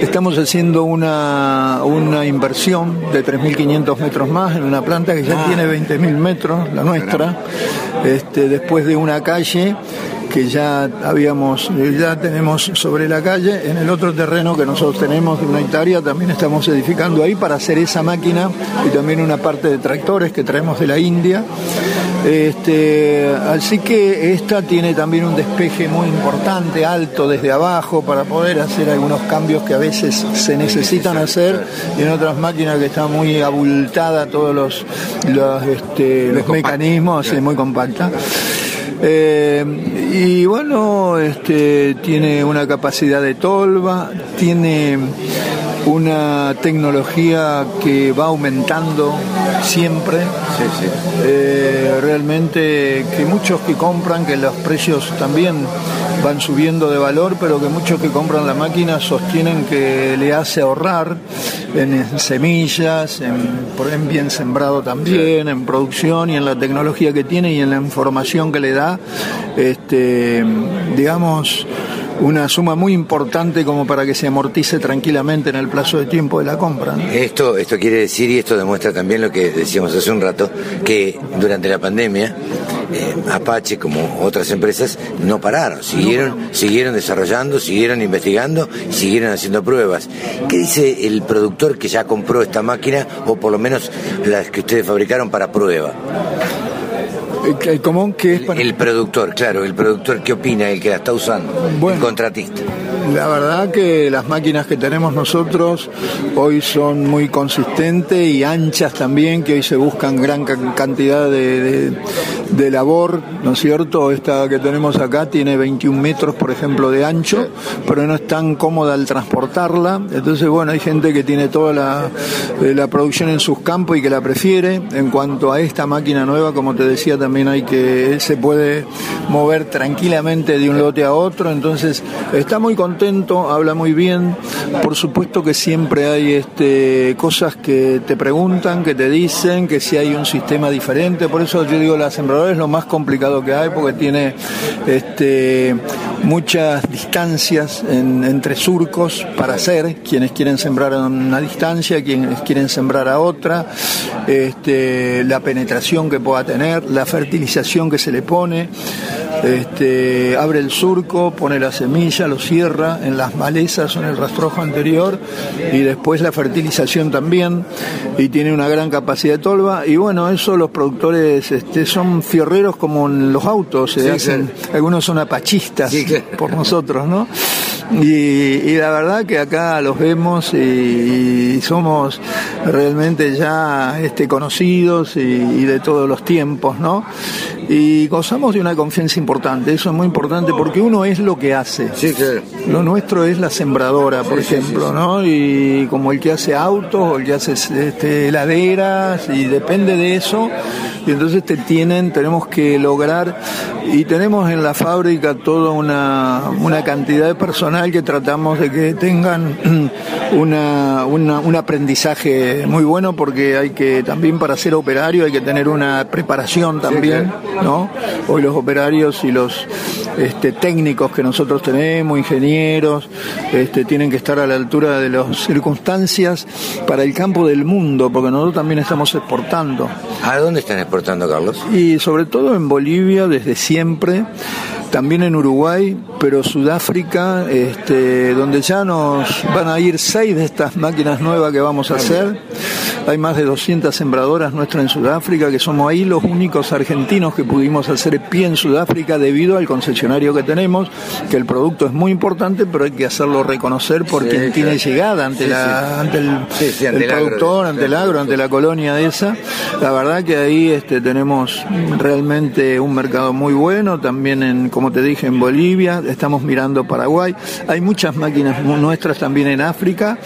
Estamos haciendo una, una inversión de 3.500 metros más en una planta que ya ah. tiene 20.000 metros, la nuestra, este, después de una calle que ya habíamos, ya tenemos sobre la calle, en el otro terreno que nosotros tenemos de una hectárea, también estamos edificando ahí para hacer esa máquina y también una parte de tractores que traemos de la India. Este, así que esta tiene también un despeje muy importante, alto desde abajo, para poder hacer algunos cambios que a veces se necesitan hacer, y en otras máquinas que está muy abultada todos los, los, este, los mecanismos, es muy compacta. Eh, y bueno, este, tiene una capacidad de tolva, tiene una tecnología que va aumentando siempre. Eh, realmente que muchos que compran, que los precios también van subiendo de valor, pero que muchos que compran la máquina sostienen que le hace ahorrar en semillas, en, en bien sembrado también, en producción y en la tecnología que tiene y en la información que le da. Este, digamos, una suma muy importante como para que se amortice tranquilamente en el plazo de tiempo de la compra. Esto, esto quiere decir, y esto demuestra también lo que decíamos hace un rato, que durante la pandemia eh, Apache, como otras empresas, no pararon, siguieron, siguieron desarrollando, siguieron investigando, siguieron haciendo pruebas. ¿Qué dice el productor que ya compró esta máquina, o por lo menos las que ustedes fabricaron para prueba? ¿El común que es El productor, claro, el productor que opina, el que la está usando, el contratista. La verdad que las máquinas que tenemos nosotros hoy son muy consistentes y anchas también, que hoy se buscan gran cantidad de, labor, ¿no es cierto? Esta que tenemos acá tiene 21 metros, por ejemplo, de ancho, pero no es tan cómoda al transportarla. Entonces, bueno, hay gente que tiene toda la, eh, la producción en sus campos y que la prefiere. En cuanto a esta máquina nueva, como te decía, también hay que, se puede mover tranquilamente de un lote a otro, entonces está muy contento habla muy bien. Por supuesto que siempre hay este, cosas que te preguntan, que te dicen, que si hay un sistema diferente. Por eso yo digo, la sembradora es lo más complicado que hay porque tiene este, muchas distancias entre surcos para hacer, quienes quieren sembrar a una distancia, quienes quieren sembrar a otra, este, la penetración que pueda tener, la fertilización que se le pone. Este, abre el surco, pone la semilla, lo cierra en las malezas o en el rastrojo anterior y después la fertilización también y tiene una gran capacidad de tolva. Y bueno, eso los productores este, son fierreros como en los autos, se hacen, algunos son apachistas por nosotros, ¿no? Y, la verdad que acá los vemos y, somos realmente ya este, conocidos y, de todos los tiempos, ¿no? Y gozamos de una confianza importante, eso es muy importante porque uno es lo que hace. Sí, Lo nuestro es la sembradora, por ejemplo, ¿no? Y como el que hace autos o el que hace este, heladeras y depende de eso. Y entonces te tienen, tenemos que lograr y tenemos en la fábrica toda una, una cantidad de personal que tratamos de que tengan una, un aprendizaje muy bueno porque hay que también para ser operario hay que tener una preparación también, ¿no? Hoy los operarios y los este, técnicos que nosotros tenemos, ingenieros, este, tienen que estar a la altura de las circunstancias para el campo del mundo, porque nosotros también estamos exportando. ¿A dónde están exportando, Carlos? Y sobre todo en Bolivia desde siempre también en Uruguay, pero Sudáfrica, este, donde ya nos van a ir seis de estas máquinas nuevas que vamos a hacer. Hay más de 200 sembradoras nuestras en Sudáfrica, que somos ahí los únicos argentinos que pudimos hacer pie en Sudáfrica debido al concesionario que tenemos, que el producto es muy importante, pero hay que hacerlo reconocer por quien tiene llegada ante, la, ante el, productor, ante el agro, ante la colonia de esa. La verdad que ahí este, tenemos realmente un mercado muy bueno, también en como te dije, en Bolivia, estamos mirando Paraguay. Hay muchas máquinas nuestras también en África,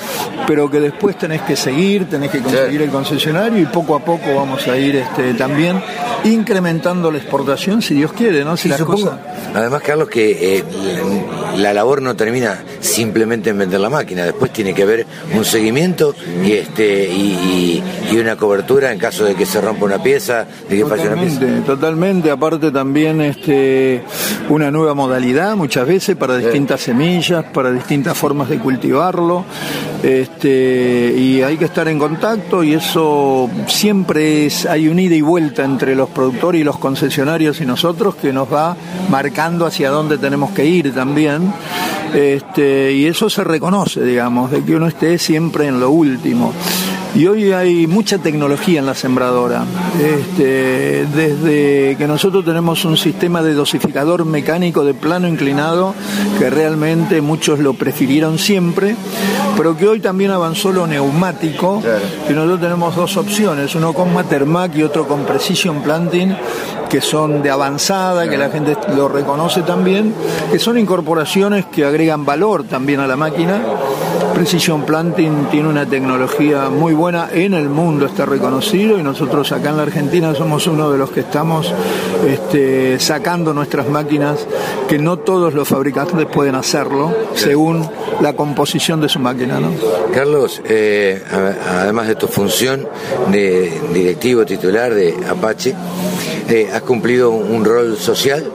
pero que después tenés que seguir, tenés que conseguir el concesionario y poco a poco vamos a ir este, también incrementando la exportación, si Dios quiere, ¿no? Si Además, Carlos, que eh, la labor no termina simplemente en vender la máquina, después tiene que haber un seguimiento y este y, una cobertura en caso de que se rompa una pieza, de que falle una pieza. Totalmente, aparte también este una nueva modalidad muchas veces para distintas semillas, para distintas formas de cultivarlo, este, y hay que estar en contacto y eso siempre es, hay un ida y vuelta entre los productores y los concesionarios y nosotros que nos va marcando hacia dónde tenemos que ir también, este, y eso se reconoce, digamos, de que uno esté siempre en lo último. Y hoy hay mucha tecnología en la sembradora. Este, desde que nosotros tenemos un sistema de dosificador mecánico de plano inclinado, que realmente muchos lo prefirieron siempre, pero que hoy también avanzó lo neumático, y nosotros tenemos dos opciones, uno con Matermac y otro con Precision Planting, que son de avanzada, que la gente lo reconoce también, que son incorporaciones que agregan valor también a la máquina. Precision Planting tiene una tecnología muy buena en el mundo, está reconocido y nosotros acá en la Argentina somos uno de los que estamos este, sacando nuestras máquinas, que no todos los fabricantes pueden hacerlo según la composición de su máquina. ¿no? Carlos, eh, además de tu función de directivo titular de Apache, eh, has cumplido un rol social,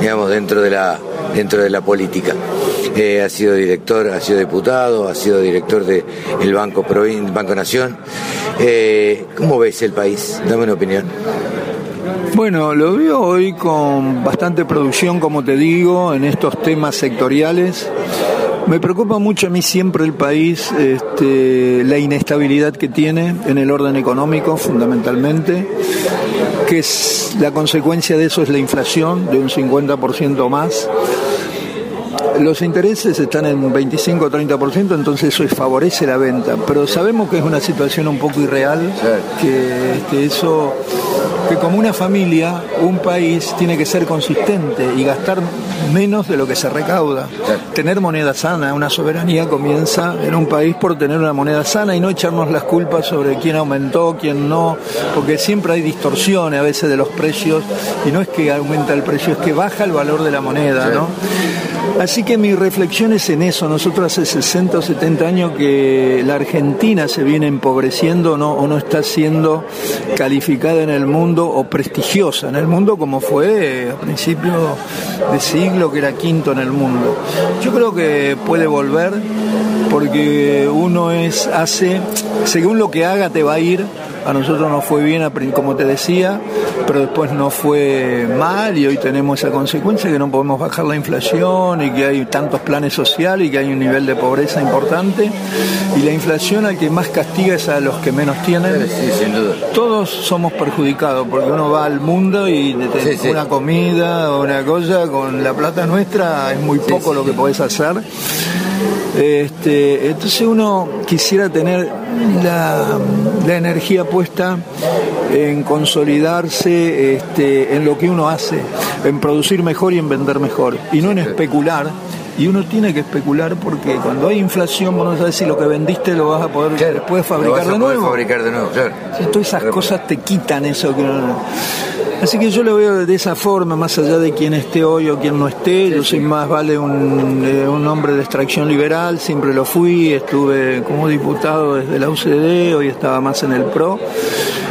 digamos, dentro de la, dentro de la política. Ha sido director, ha sido diputado, ha sido director del el Banco Provin, Banco Nación. Eh, ¿Cómo ves el país? Dame una opinión. Bueno, lo veo hoy con bastante producción, como te digo, en estos temas sectoriales. Me preocupa mucho a mí siempre el país, este, la inestabilidad que tiene en el orden económico, fundamentalmente, que la consecuencia de eso es la inflación de un 50% más los intereses están en 25 o 30%, entonces eso favorece la venta. Pero sabemos que es una situación un poco irreal, que este, eso, que como una familia, un país tiene que ser consistente y gastar menos de lo que se recauda. Tener moneda sana, una soberanía comienza en un país por tener una moneda sana y no echarnos las culpas sobre quién aumentó, quién no, porque siempre hay distorsiones a veces de los precios y no es que aumenta el precio, es que baja el valor de la moneda, ¿no? Así que mi reflexión es en eso. Nosotros hace 60 o 70 años que la Argentina se viene empobreciendo ¿no? o no está siendo calificada en el mundo o prestigiosa en el mundo como fue a principio de siglo que era quinto en el mundo. Yo creo que puede volver porque uno es hace según lo que haga te va a ir a nosotros nos fue bien, como te decía, pero después no fue mal y hoy tenemos esa consecuencia que no podemos bajar la inflación y que hay tantos planes sociales y que hay un nivel de pobreza importante. Y la inflación al que más castiga es a los que menos tienen. Todos somos perjudicados porque uno va al mundo y una comida o una cosa con la plata nuestra es muy poco lo que podés hacer. Este, entonces uno quisiera tener la, energía puesta en consolidarse este, en lo que uno hace, en producir mejor y en vender mejor, y no en especular. Y uno tiene que especular porque cuando hay inflación, vos no sabes si lo que vendiste lo vas a poder después fabricar de nuevo. fabricar de nuevo, Todas esas cosas te quitan eso que uno Así que yo lo veo de esa forma, más allá de quién esté hoy o quién no esté. Yo soy más vale un, eh, un hombre de extracción liberal, siempre lo fui, estuve como diputado desde la UCD, hoy estaba más en el PRO.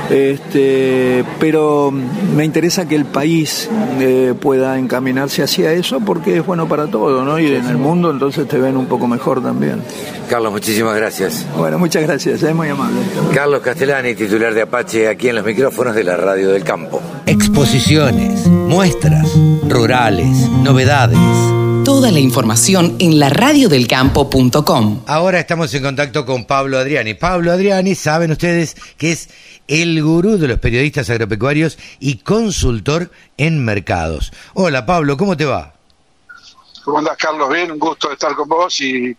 Este, pero me interesa que el país eh, pueda encaminarse hacia eso porque es bueno para todo, ¿no? Y en el mundo entonces te ven un poco mejor también. Carlos, muchísimas gracias. Bueno, muchas gracias, es muy amable. Carlos Castellani, titular de Apache, aquí en los micrófonos de la Radio del Campo. Exposiciones, muestras, rurales, novedades. Toda la información en la radiodelcampo.com. Ahora estamos en contacto con Pablo Adriani. Pablo Adriani, saben ustedes que es el gurú de los periodistas agropecuarios y consultor en mercados. Hola Pablo, ¿cómo te va? ¿Cómo andás, Carlos? Bien, un gusto estar con vos y,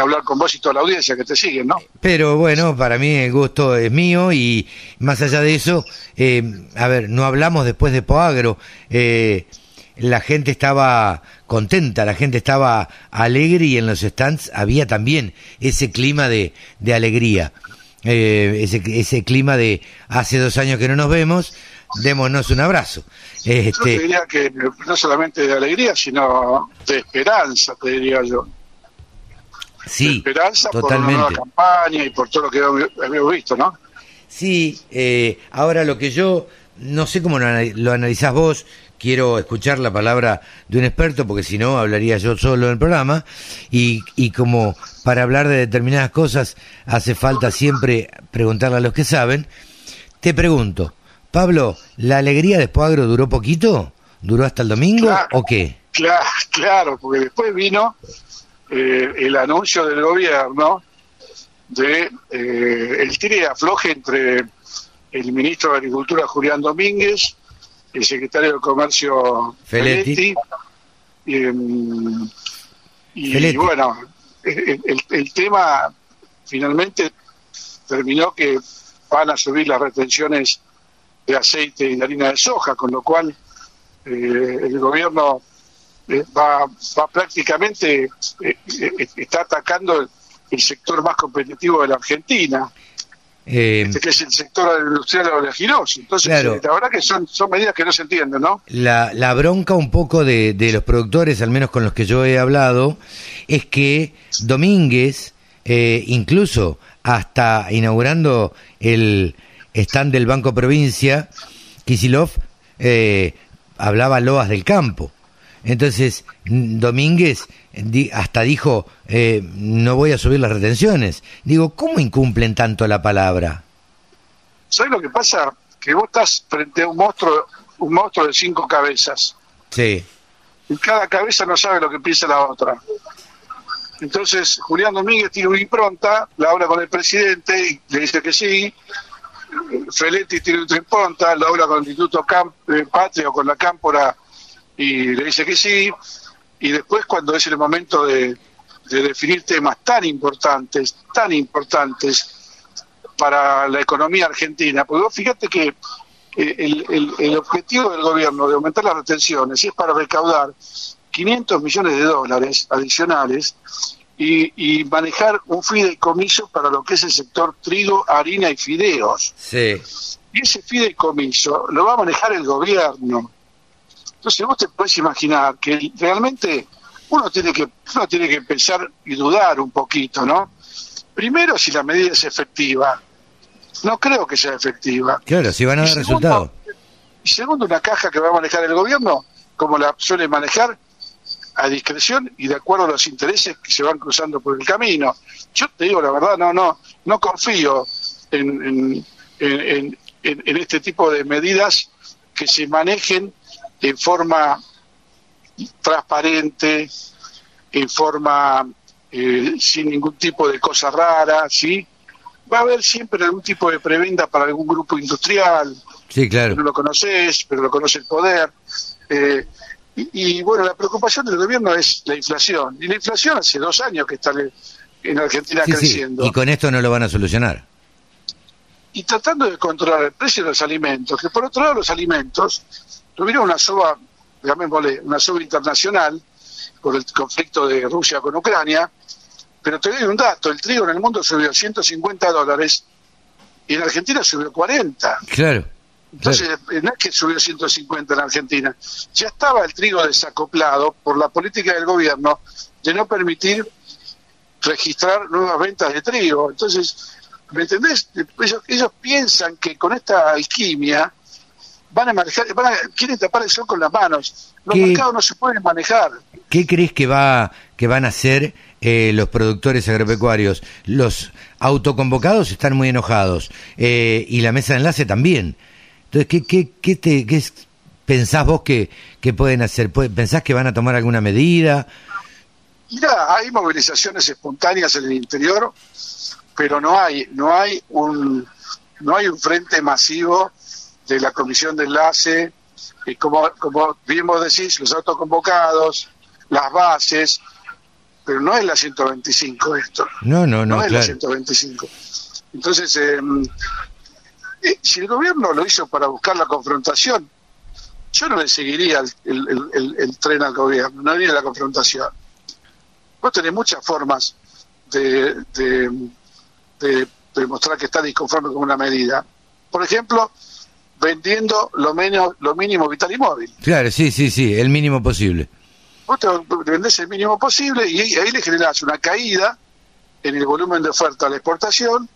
hablar con vos y toda la audiencia que te sigue, ¿no? Pero bueno, para mí el gusto es mío y más allá de eso, eh, a ver, no hablamos después de Poagro. Eh, la gente estaba contenta, la gente estaba alegre y en los stands había también ese clima de, de alegría. Eh, ese, ese clima de hace dos años que no nos vemos, démonos un abrazo. Este... Yo te diría que no solamente de alegría, sino de esperanza, te diría yo. Sí, de esperanza totalmente. por nueva campaña y por todo lo que hemos visto, ¿no? Sí, eh, ahora lo que yo no sé cómo lo, analizás vos, quiero escuchar la palabra de un experto porque si no hablaría yo solo en el programa y, y como para hablar de determinadas cosas hace falta siempre preguntarle a los que saben, te pregunto, Pablo, ¿la alegría de Poagro duró poquito? ¿Duró hasta el domingo o qué? Claro, claro, porque después vino eh, el anuncio del gobierno de eh, el tire y afloje entre el ministro de Agricultura Julián Domínguez, el secretario de Comercio Feletti. Feletti, em, y, Feletti. bueno, el, el- tema finalmente terminó que van a subir las retenciones de aceite y de harina de soja, con lo cual eh, el gobierno eh, va, va prácticamente, eh, está atacando el sector más competitivo de la Argentina, Eh, este que es el sector agroindustrial oleaginoso. Entonces, Claro. eh, la verdad que son, son medidas que no se entienden, ¿no? La, la bronca un poco de, de los productores, al menos con los que yo he hablado, es que Domínguez, eh, incluso hasta inaugurando el stand del Banco Provincia, Kisilov eh, hablaba loas del campo. Entonces, Domínguez hasta dijo, eh, no voy a subir las retenciones. Digo, ¿cómo incumplen tanto la palabra? ¿Sabes lo que pasa? Que vos estás frente a un monstruo, un monstruo de cinco cabezas. Sí, y cada cabeza no sabe lo que piensa la otra. Entonces, Julián Domínguez tiene una impronta, la habla con el presidente y le dice que sí. Feletti tiene otra impronta, la habla con el Instituto Camp eh, Patria o con la Cámpora y le dice que sí. Y después, cuando es el momento de, de definir temas tan importantes, tan importantes para la economía argentina, porque vos fíjate que eh, el, el- el objetivo del gobierno de aumentar las retenciones es para recaudar 500 millones de dólares adicionales y, y manejar un fideicomiso para lo que es el sector trigo, harina y fideos. sí. Y ese fideicomiso lo va a manejar el gobierno. Entonces vos te puedes imaginar que realmente uno tiene que uno tiene que pensar y dudar un poquito, ¿no? Primero si la medida es efectiva. No creo que sea efectiva. Claro, si van a dar resultados. Y segundo, una caja que va a manejar el gobierno, como la suele manejar, a discreción y de acuerdo a los intereses que se van cruzando por el camino. Yo te digo la verdad, no, no, no confío en- en- en- en este tipo de medidas que se manejen en forma transparente, en forma eh, sin ningún tipo de cosa rara, ¿sí? Va a haber siempre algún tipo de prebenda para algún grupo industrial, Sí, claro. no lo conoces, pero lo conoce el poder. Eh, y, y, bueno, la preocupación del gobierno es la inflación. Y la inflación hace dos años que está en Argentina Sí, sí, creciendo. Y con esto no lo van a solucionar. Y tratando de controlar el precio de los alimentos, que por otro lado los alimentos tuvieron una soba, llamémosle, una soba internacional por el conflicto de Rusia con Ucrania, pero te doy un dato, el trigo en el mundo subió 150 dólares y en Argentina subió 40. Claro. Entonces, eh, no es que subió 150 en Argentina, ya estaba el trigo desacoplado por la política del gobierno de no permitir registrar nuevas ventas de trigo. Entonces, ¿me entendés? Ellos, ellos piensan que con esta alquimia van a manejar, van a- quieren tapar el sol con las manos. Los ¿Qué? mercados no se pueden manejar. ¿Qué crees que va que van a hacer eh, los productores agropecuarios? Los autoconvocados están muy enojados eh, y la mesa de enlace también. Entonces, ¿qué, qué, qué, te, qué es- pensás vos que, que pueden hacer? ¿Puede- ¿Pensás que van a tomar alguna medida? Mira, hay movilizaciones espontáneas en el interior, pero no hay, no hay un, no hay un frente masivo de la comisión de enlace, y como, como bien vos decís, los autoconvocados, las bases, pero no es la 125 esto. No, no, no, es la claro. 125. Entonces, eh, eh, si el gobierno lo hizo para buscar la confrontación, yo no le seguiría el, el- el- el- el tren al gobierno, no haría la confrontación. Vos tenés muchas formas de, de, de demostrar que está disconforme con una medida. Por ejemplo, vendiendo lo menos lo mínimo vital y móvil. Claro, sí, sí, sí, el mínimo posible. Vos te vendés el mínimo posible y ahí le generás una caída en el volumen de oferta a la exportación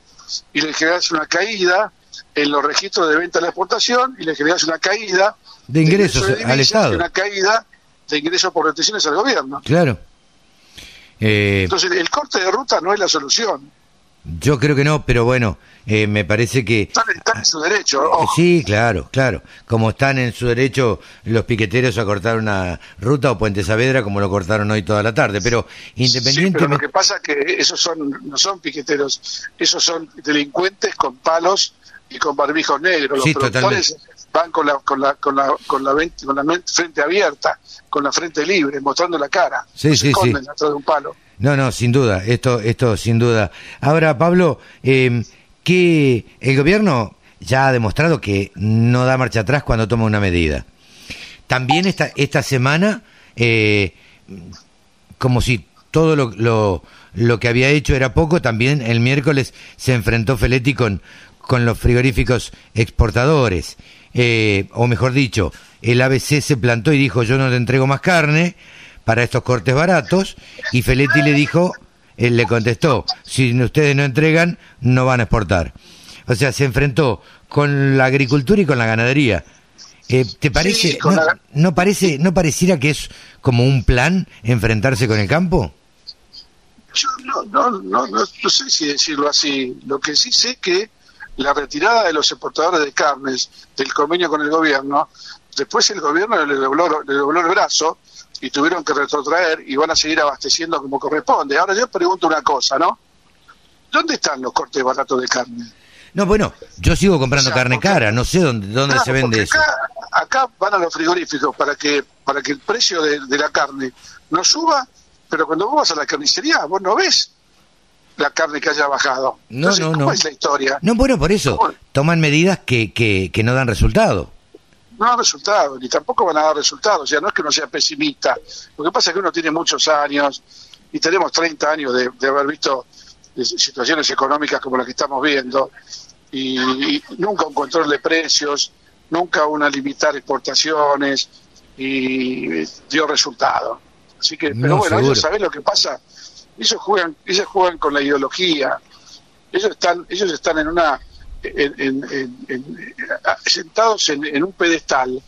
y le generás una caída en los registros de venta a la exportación y le generás una caída De ingresos de al Estado. y una caída de ingresos por retenciones al gobierno. Claro. Eh, Entonces, el corte de ruta no es la solución. Yo creo que no, pero bueno, eh, me parece que... Están, están en su derecho. Eh. Sí, claro, claro. Como están en su derecho los piqueteros a cortar una ruta o Puente Saavedra, como lo cortaron hoy toda la tarde. Pero Sí, pero lo independientemente... que pasa es que esos son no son piqueteros, esos son delincuentes con palos y con barbijos negros. Los productores van con la con la con la con la, con la frente abierta, con la frente libre, mostrando la cara. Sí, No sí, se esconden sí. atrás de un palo. No, no, sin duda, esto, esto sin duda. Ahora, Pablo, eh, que el gobierno ya ha demostrado que no da marcha atrás cuando toma una medida. También esta, esta semana, eh, como si todo lo, lo, lo que había hecho era poco, también el miércoles se enfrentó Feletti con, con los frigoríficos exportadores. Eh, o mejor dicho, el ABC se plantó y dijo yo no te entrego más carne para estos cortes baratos y Feletti le dijo, él le contestó, si ustedes no entregan, no van a exportar. O sea, se enfrentó con la agricultura y con la ganadería. Eh, ¿Te parece, Sí, no, la- no parece, no pareciera que es como un plan enfrentarse con el campo? Yo no, no, no, no, no sé si decirlo así. Lo que sí sé que la retirada de los exportadores de carnes del convenio con el gobierno, después el gobierno le dobló, le dobló el brazo y tuvieron que retrotraer y van a seguir abasteciendo como corresponde. Ahora yo pregunto una cosa, ¿no? ¿Dónde están los cortes baratos de carne? No, bueno, yo sigo comprando O sea, carne porque- cara, no sé dónde, dónde Claro, se vende eso. Acá, acá van a los frigoríficos para que para que el precio de, de la carne no suba, pero cuando vos vas a la carnicería, vos no ves la carne que haya bajado. No, Entonces, no, ¿cómo no. es la historia? No, bueno, por eso, ¿Cómo? toman medidas que, que, que no dan resultado. No da resultados, ni tampoco van a dar resultados. O sea, no es que uno sea pesimista. Lo que pasa es que uno tiene muchos años y tenemos 30 años de, de haber visto eh, situaciones económicas como las que estamos viendo y, y nunca un control de precios, nunca una limitar exportaciones y dio resultado. Así que, pero No, bueno, seguro. ellos saben lo que pasa. Ellos juegan, ellos juegan con la ideología. Ellos están, ellos están en una en- sentados en, en un pedestal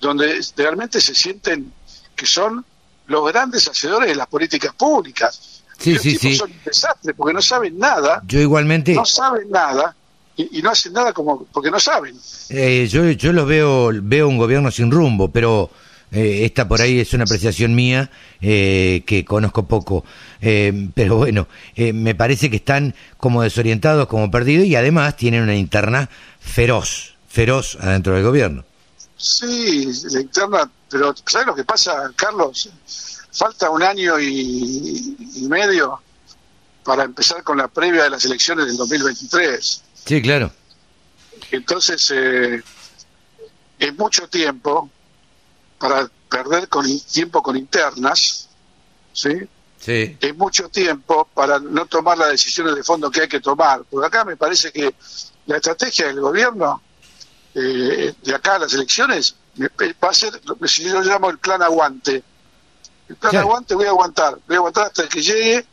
donde realmente se sienten que son los grandes hacedores de las políticas públicas. Sí, Los sí, tipos sí. son un desastre porque no saben nada, Yo igualmente, no saben nada y, y no hacen nada como porque no saben. eh, yo, yo los veo, veo un gobierno sin rumbo, pero eh, esta por ahí es una apreciación mía eh, que conozco poco. Eh, pero bueno, me parece que están como desorientados, como perdidos y además tienen una interna feroz, feroz adentro del gobierno. Sí, la interna, pero ¿sabes lo que pasa, Carlos? Falta un año y, y medio para empezar con la previa de las elecciones del 2023. Sí, claro. Entonces, eh, es mucho tiempo para perder con tiempo con internas, ¿sí? Sí. Es mucho tiempo para no tomar las decisiones de fondo que hay que tomar. Porque acá me parece que la estrategia del gobierno eh, de acá a las elecciones me- va a ser lo que si yo llamo el plan aguante. El plan aguante voy a aguantar, voy a aguantar hasta que llegue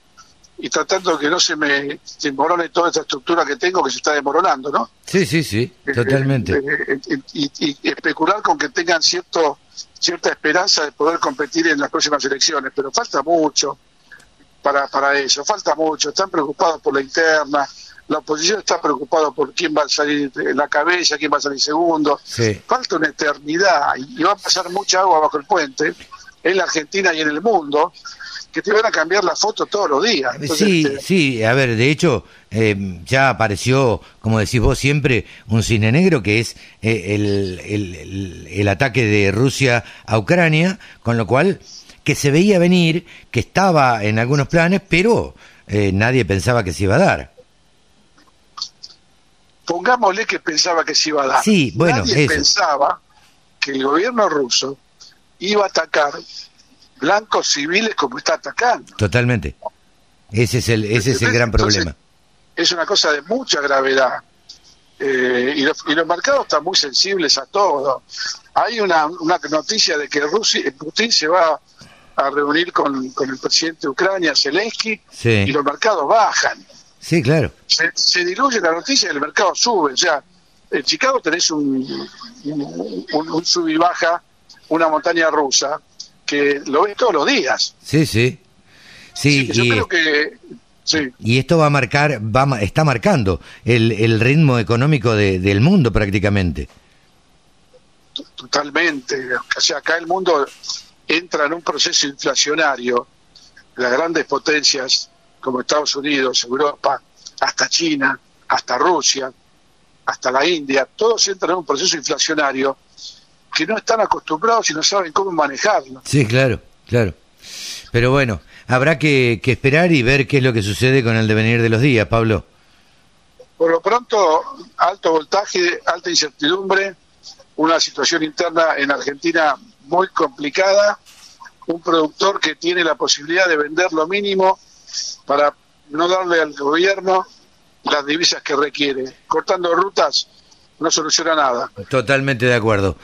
y tratando que no se me desmorone toda esta estructura que tengo que se está desmoronando, ¿no? Sí, sí, sí, totalmente. Eh, eh, y, y especular con que tengan cierto cierta esperanza de poder competir en las próximas elecciones, pero falta mucho para, para eso, falta mucho, están preocupados por la interna, la oposición está preocupada por quién va a salir en la cabeza, quién va a salir segundo, Sí. falta una eternidad y, y va a pasar mucha agua bajo el puente en la Argentina y en el mundo, que te van a cambiar la foto todos los días. Entonces, Sí, este, sí, a ver, de hecho, eh, ya apareció, como decís vos siempre, un cine negro que es eh, el, el- el- el ataque de Rusia a Ucrania, con lo cual que se veía venir, que estaba en algunos planes, pero eh, nadie pensaba que se iba a dar. pongámosle que pensaba que se iba a dar. Sí, bueno, Nadie eso. pensaba que el gobierno ruso iba a atacar blancos civiles como está atacando. Totalmente. Ese es el, ese es el gran Entonces, problema. Es una cosa de mucha gravedad. Eh, y, los, y los mercados están muy sensibles a todo. Hay una, una noticia de que Rusia, Putin se va a reunir con, con el presidente de Ucrania, Zelensky, Sí. y los mercados bajan. Sí, claro. se, se diluye la noticia y el mercado sube. O sea, en Chicago tenés un, un, un- un sub y baja, una montaña rusa, que lo ves todos los días. Sí, sí. Sí, yo y- creo que Sí. Y esto va a marcar, va, está marcando el, el ritmo económico de- del mundo prácticamente. Totalmente. O sea, acá el mundo entra en un proceso inflacionario. Las grandes potencias como Estados Unidos, Europa, hasta China, hasta Rusia, hasta la India, todos entran en un proceso inflacionario que no están acostumbrados y no saben cómo manejarlo. Sí, claro, claro. Pero bueno, habrá que, que esperar y ver qué es lo que sucede con el devenir de los días, Pablo. Por lo pronto, alto voltaje, alta incertidumbre, una situación interna en Argentina muy complicada, un productor que tiene la posibilidad de vender lo mínimo para no darle al gobierno las divisas que requiere. Cortando rutas no soluciona nada. Totalmente de acuerdo.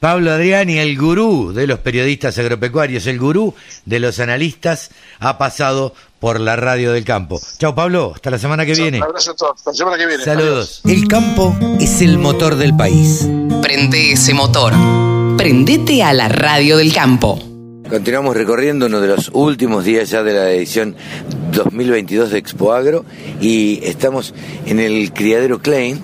Pablo Adriani, el gurú de los periodistas agropecuarios, el gurú de los analistas, ha pasado por la radio del campo. Chao Pablo, hasta la semana que viene. Un abrazo a todos. Hasta la semana que viene. Saludos. El campo es el motor del país. Prende ese motor. Prendete a la radio del campo. Continuamos recorriendo uno de los últimos días ya de la edición 2022 de Expo Agro y estamos en el criadero Klein.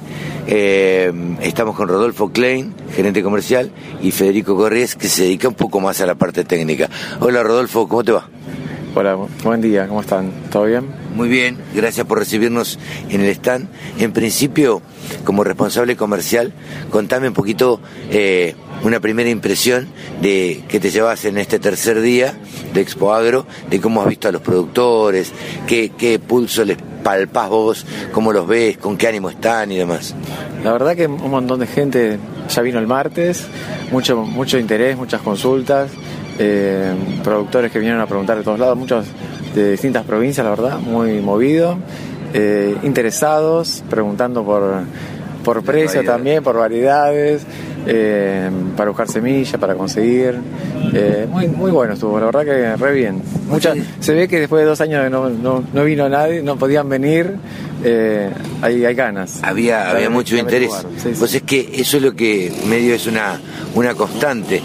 Eh, estamos con Rodolfo Klein, gerente comercial, y Federico Corries, que se dedica un poco más a la parte técnica. Hola Rodolfo, ¿cómo te va? Hola, bu- buen día, ¿cómo están? ¿Todo bien? Muy bien, gracias por recibirnos en el stand. En principio, como responsable comercial, contame un poquito eh, una primera impresión de que te llevas en este tercer día de Expo Agro, de cómo has visto a los productores, qué, qué pulso les palpás vos, cómo los ves, con qué ánimo están y demás. La verdad que un montón de gente ya vino el martes, mucho, mucho interés, muchas consultas, eh, productores que vinieron a preguntar de todos lados, muchos de distintas provincias, la verdad, muy movido, eh, interesados, preguntando por, por precio también, por variedades, eh, para buscar semillas, para conseguir. Eh, muy, muy bueno estuvo, la verdad que re bien. Mucha, se ve que después de dos años que no, no, no vino nadie, no podían venir, hay, hay ganas. Había, había ver- mucho interés. sí. Pues es que eso es lo que medio es una, una constante.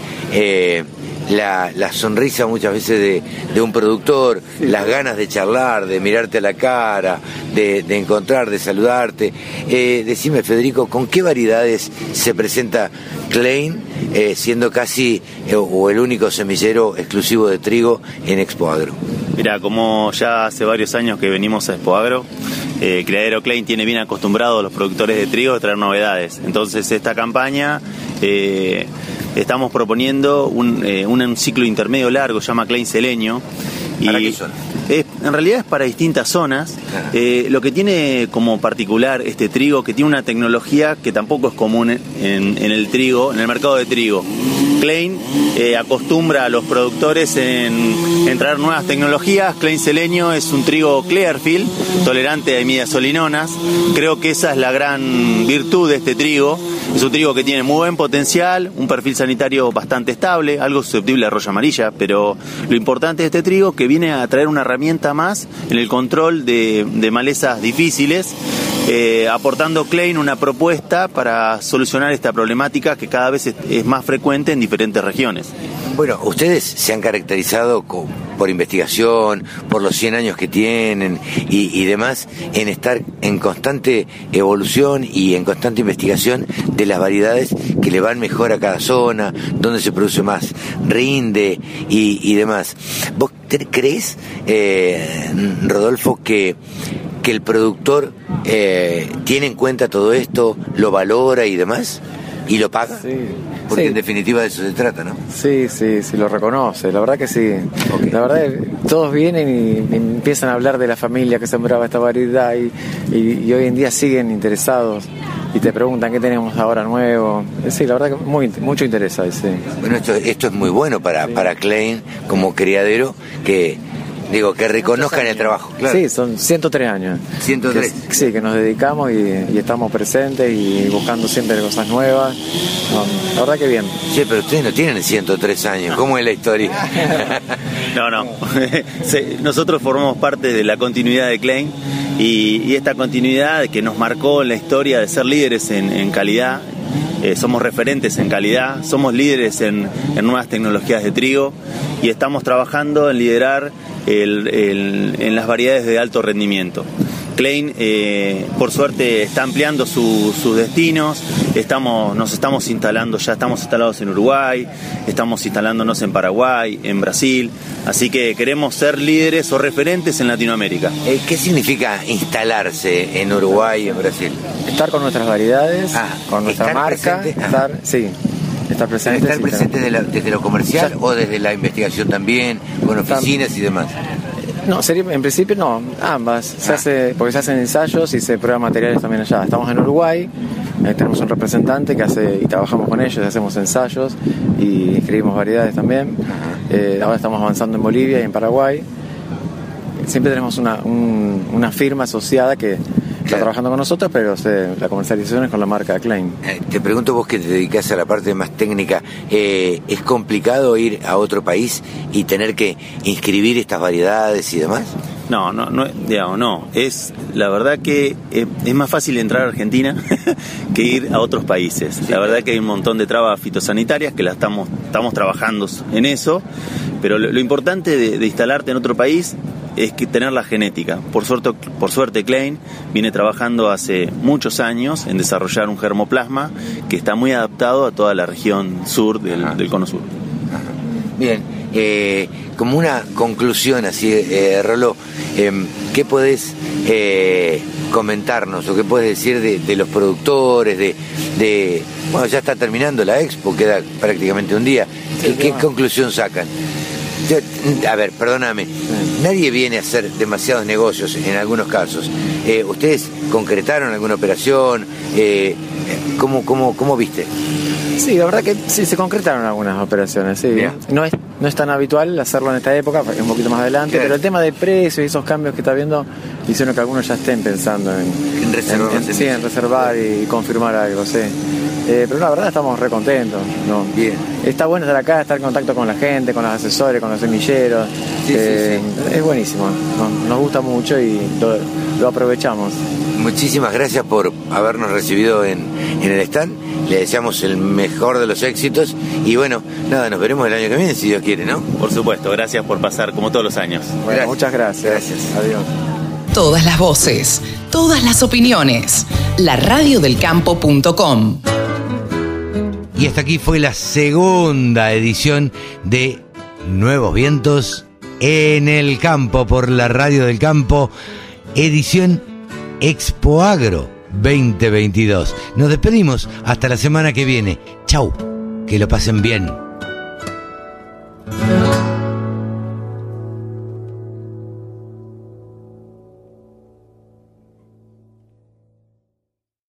La, la sonrisa muchas veces de, de un productor, las ganas de charlar, de mirarte a la cara, de, de encontrar, de saludarte. Eh, decime, Federico, ¿con qué variedades se presenta Klein, eh, siendo casi eh, o el único semillero exclusivo de trigo en Expo Agro? Mira, como ya hace varios años que venimos a Expo Agro, eh, Criadero Klein tiene bien acostumbrados a los productores de trigo a traer novedades. Entonces, esta campaña eh, estamos proponiendo un, eh, un ciclo intermedio largo, se llama Klein Seleño. ¿Para y qué zona? es- en realidad es para distintas zonas. Eh, lo que tiene como particular este trigo, que tiene una tecnología que tampoco es común en, en el trigo, en el mercado de trigo. Klein eh, acostumbra a los productores en, en traer nuevas tecnologías. Klein Seleño es un trigo Clearfield, tolerante a imidasolinonas. Creo que esa es la gran virtud de este trigo. Es un trigo que tiene muy buen potencial, un perfil sanitario bastante estable, algo susceptible a roya amarilla, pero lo importante de este trigo que viene a traer una herramienta más en el control de, de malezas difíciles, eh, aportando Klein una propuesta para solucionar esta problemática que cada vez es, es más frecuente en diferentes regiones. Bueno, ustedes se han caracterizado por investigación, por los 100 años que tienen y, demás, en estar en constante evolución y en constante investigación de las variedades que le van mejor a cada zona, donde se produce más rinde y, demás. ¿Vos crees, eh, Rodolfo, que, que el productor eh, tiene en cuenta todo esto, lo valora y demás? ¿Y lo paga? Porque Sí. en definitiva de eso se trata, ¿no? Sí, sí, sí, lo reconoce, la verdad que sí. La verdad, todos vienen y, empiezan a hablar de la familia que sembraba esta variedad y, y- y hoy en día siguen interesados y te preguntan qué tenemos ahora nuevo. Eh, Sí, la verdad que muy, mucho interés hay, sí. Bueno, esto, esto es muy bueno para, para Klein como criadero, que digo, que reconozcan el trabajo. Claro. Sí, son 103 años. 103. Que- sí, que nos dedicamos y, y estamos presentes y buscando siempre cosas nuevas. No, la verdad que bien. Sí, pero ustedes no tienen 103 años. ¿Cómo es la historia? No, no. Sí, Nosotros formamos parte de la continuidad de Klein y, y esta continuidad que nos marcó en la historia de ser líderes en, en calidad. eh, somos referentes en calidad, somos líderes en, en nuevas tecnologías de trigo y estamos trabajando en liderar el- el- en las variedades de alto rendimiento. Klein, eh, por suerte, está ampliando su- sus destinos. Estamos, nos estamos instalando, ya estamos instalados en Uruguay, estamos instalándonos en Paraguay, en Brasil. Así que queremos ser líderes o referentes en Latinoamérica. Eh, ¿Qué significa instalarse en Uruguay y en Brasil? Estar con nuestras variedades, con nuestra estar marca, presente, estar, sí, estar presente. ¿Estar sí, presente tener- desde, lo comercial o desde la investigación también, con oficinas y demás? No, sería, en principio no, ambas. Se hace, porque se hacen ensayos y se prueban materiales también allá. Estamos en Uruguay, eh, tenemos un representante que hace y trabajamos con ellos, hacemos ensayos y escribimos variedades también. Eh, ahora estamos avanzando en Bolivia y en Paraguay. Siempre tenemos una, un- una firma asociada que está trabajando con nosotros, pero se- la comercialización es con la marca Klein. Eh, Te pregunto vos que te dedicás a la parte más técnica, eh, ¿es complicado ir a otro país y tener que inscribir estas variedades y demás? No, no, no, digamos, no. Es la verdad que eh, es más fácil entrar a Argentina que ir a otros países. La verdad que hay un montón de trabas fitosanitarias que la estamos, estamos trabajando en eso, pero lo, lo importante de, de instalarte en otro país es que tener la genética. Por suerte, por suerte Klein viene trabajando hace muchos años en desarrollar un germoplasma que está muy adaptado a toda la región sur del, del cono sur. Bien, eh, como una conclusión así, eh, Rolo, em, ¿qué podés eh, comentarnos o qué podés decir de, de los productores, de, de- Bueno, ya está terminando la expo, queda prácticamente un día. ¿Qué, qué conclusión sacan? Yo- a ver, perdóname, nadie viene a hacer demasiados negocios en algunos casos. Eh, ¿Ustedes concretaron alguna operación? Eh, ¿cómo, cómo, ¿Cómo viste? Sí, la verdad que sí se concretaron algunas operaciones, sí. No es, no es tan habitual hacerlo en esta época, es un poquito más adelante, pero el tema de precios y esos cambios que está viendo hicieron que algunos ya estén pensando en, En reservar en- en- sí, en reservar y confirmar algo, sí. Eh, pero la verdad estamos re contentos. ¿no? Bien. Está bueno estar acá, estar en contacto con la gente, con los asesores, con los semilleros. Sí, sí, Eh, Es buenísimo, nos, nos gusta mucho y lo, lo aprovechamos. Muchísimas gracias por habernos recibido en, en el stand. Le deseamos el mejor de los éxitos. Y bueno, nada, nos veremos el año que viene, si Dios quiere, ¿no? Por supuesto, gracias por pasar como todos los años. Bueno, muchas gracias. Gracias. Adiós. Todas las voces, todas las opiniones. laradiodelcampo.com Y hasta aquí fue la segunda edición de Nuevos Vientos en el Campo por la Radio del Campo, edición Expo Agro 2022. Nos despedimos hasta la semana que viene. Chau, que lo pasen bien.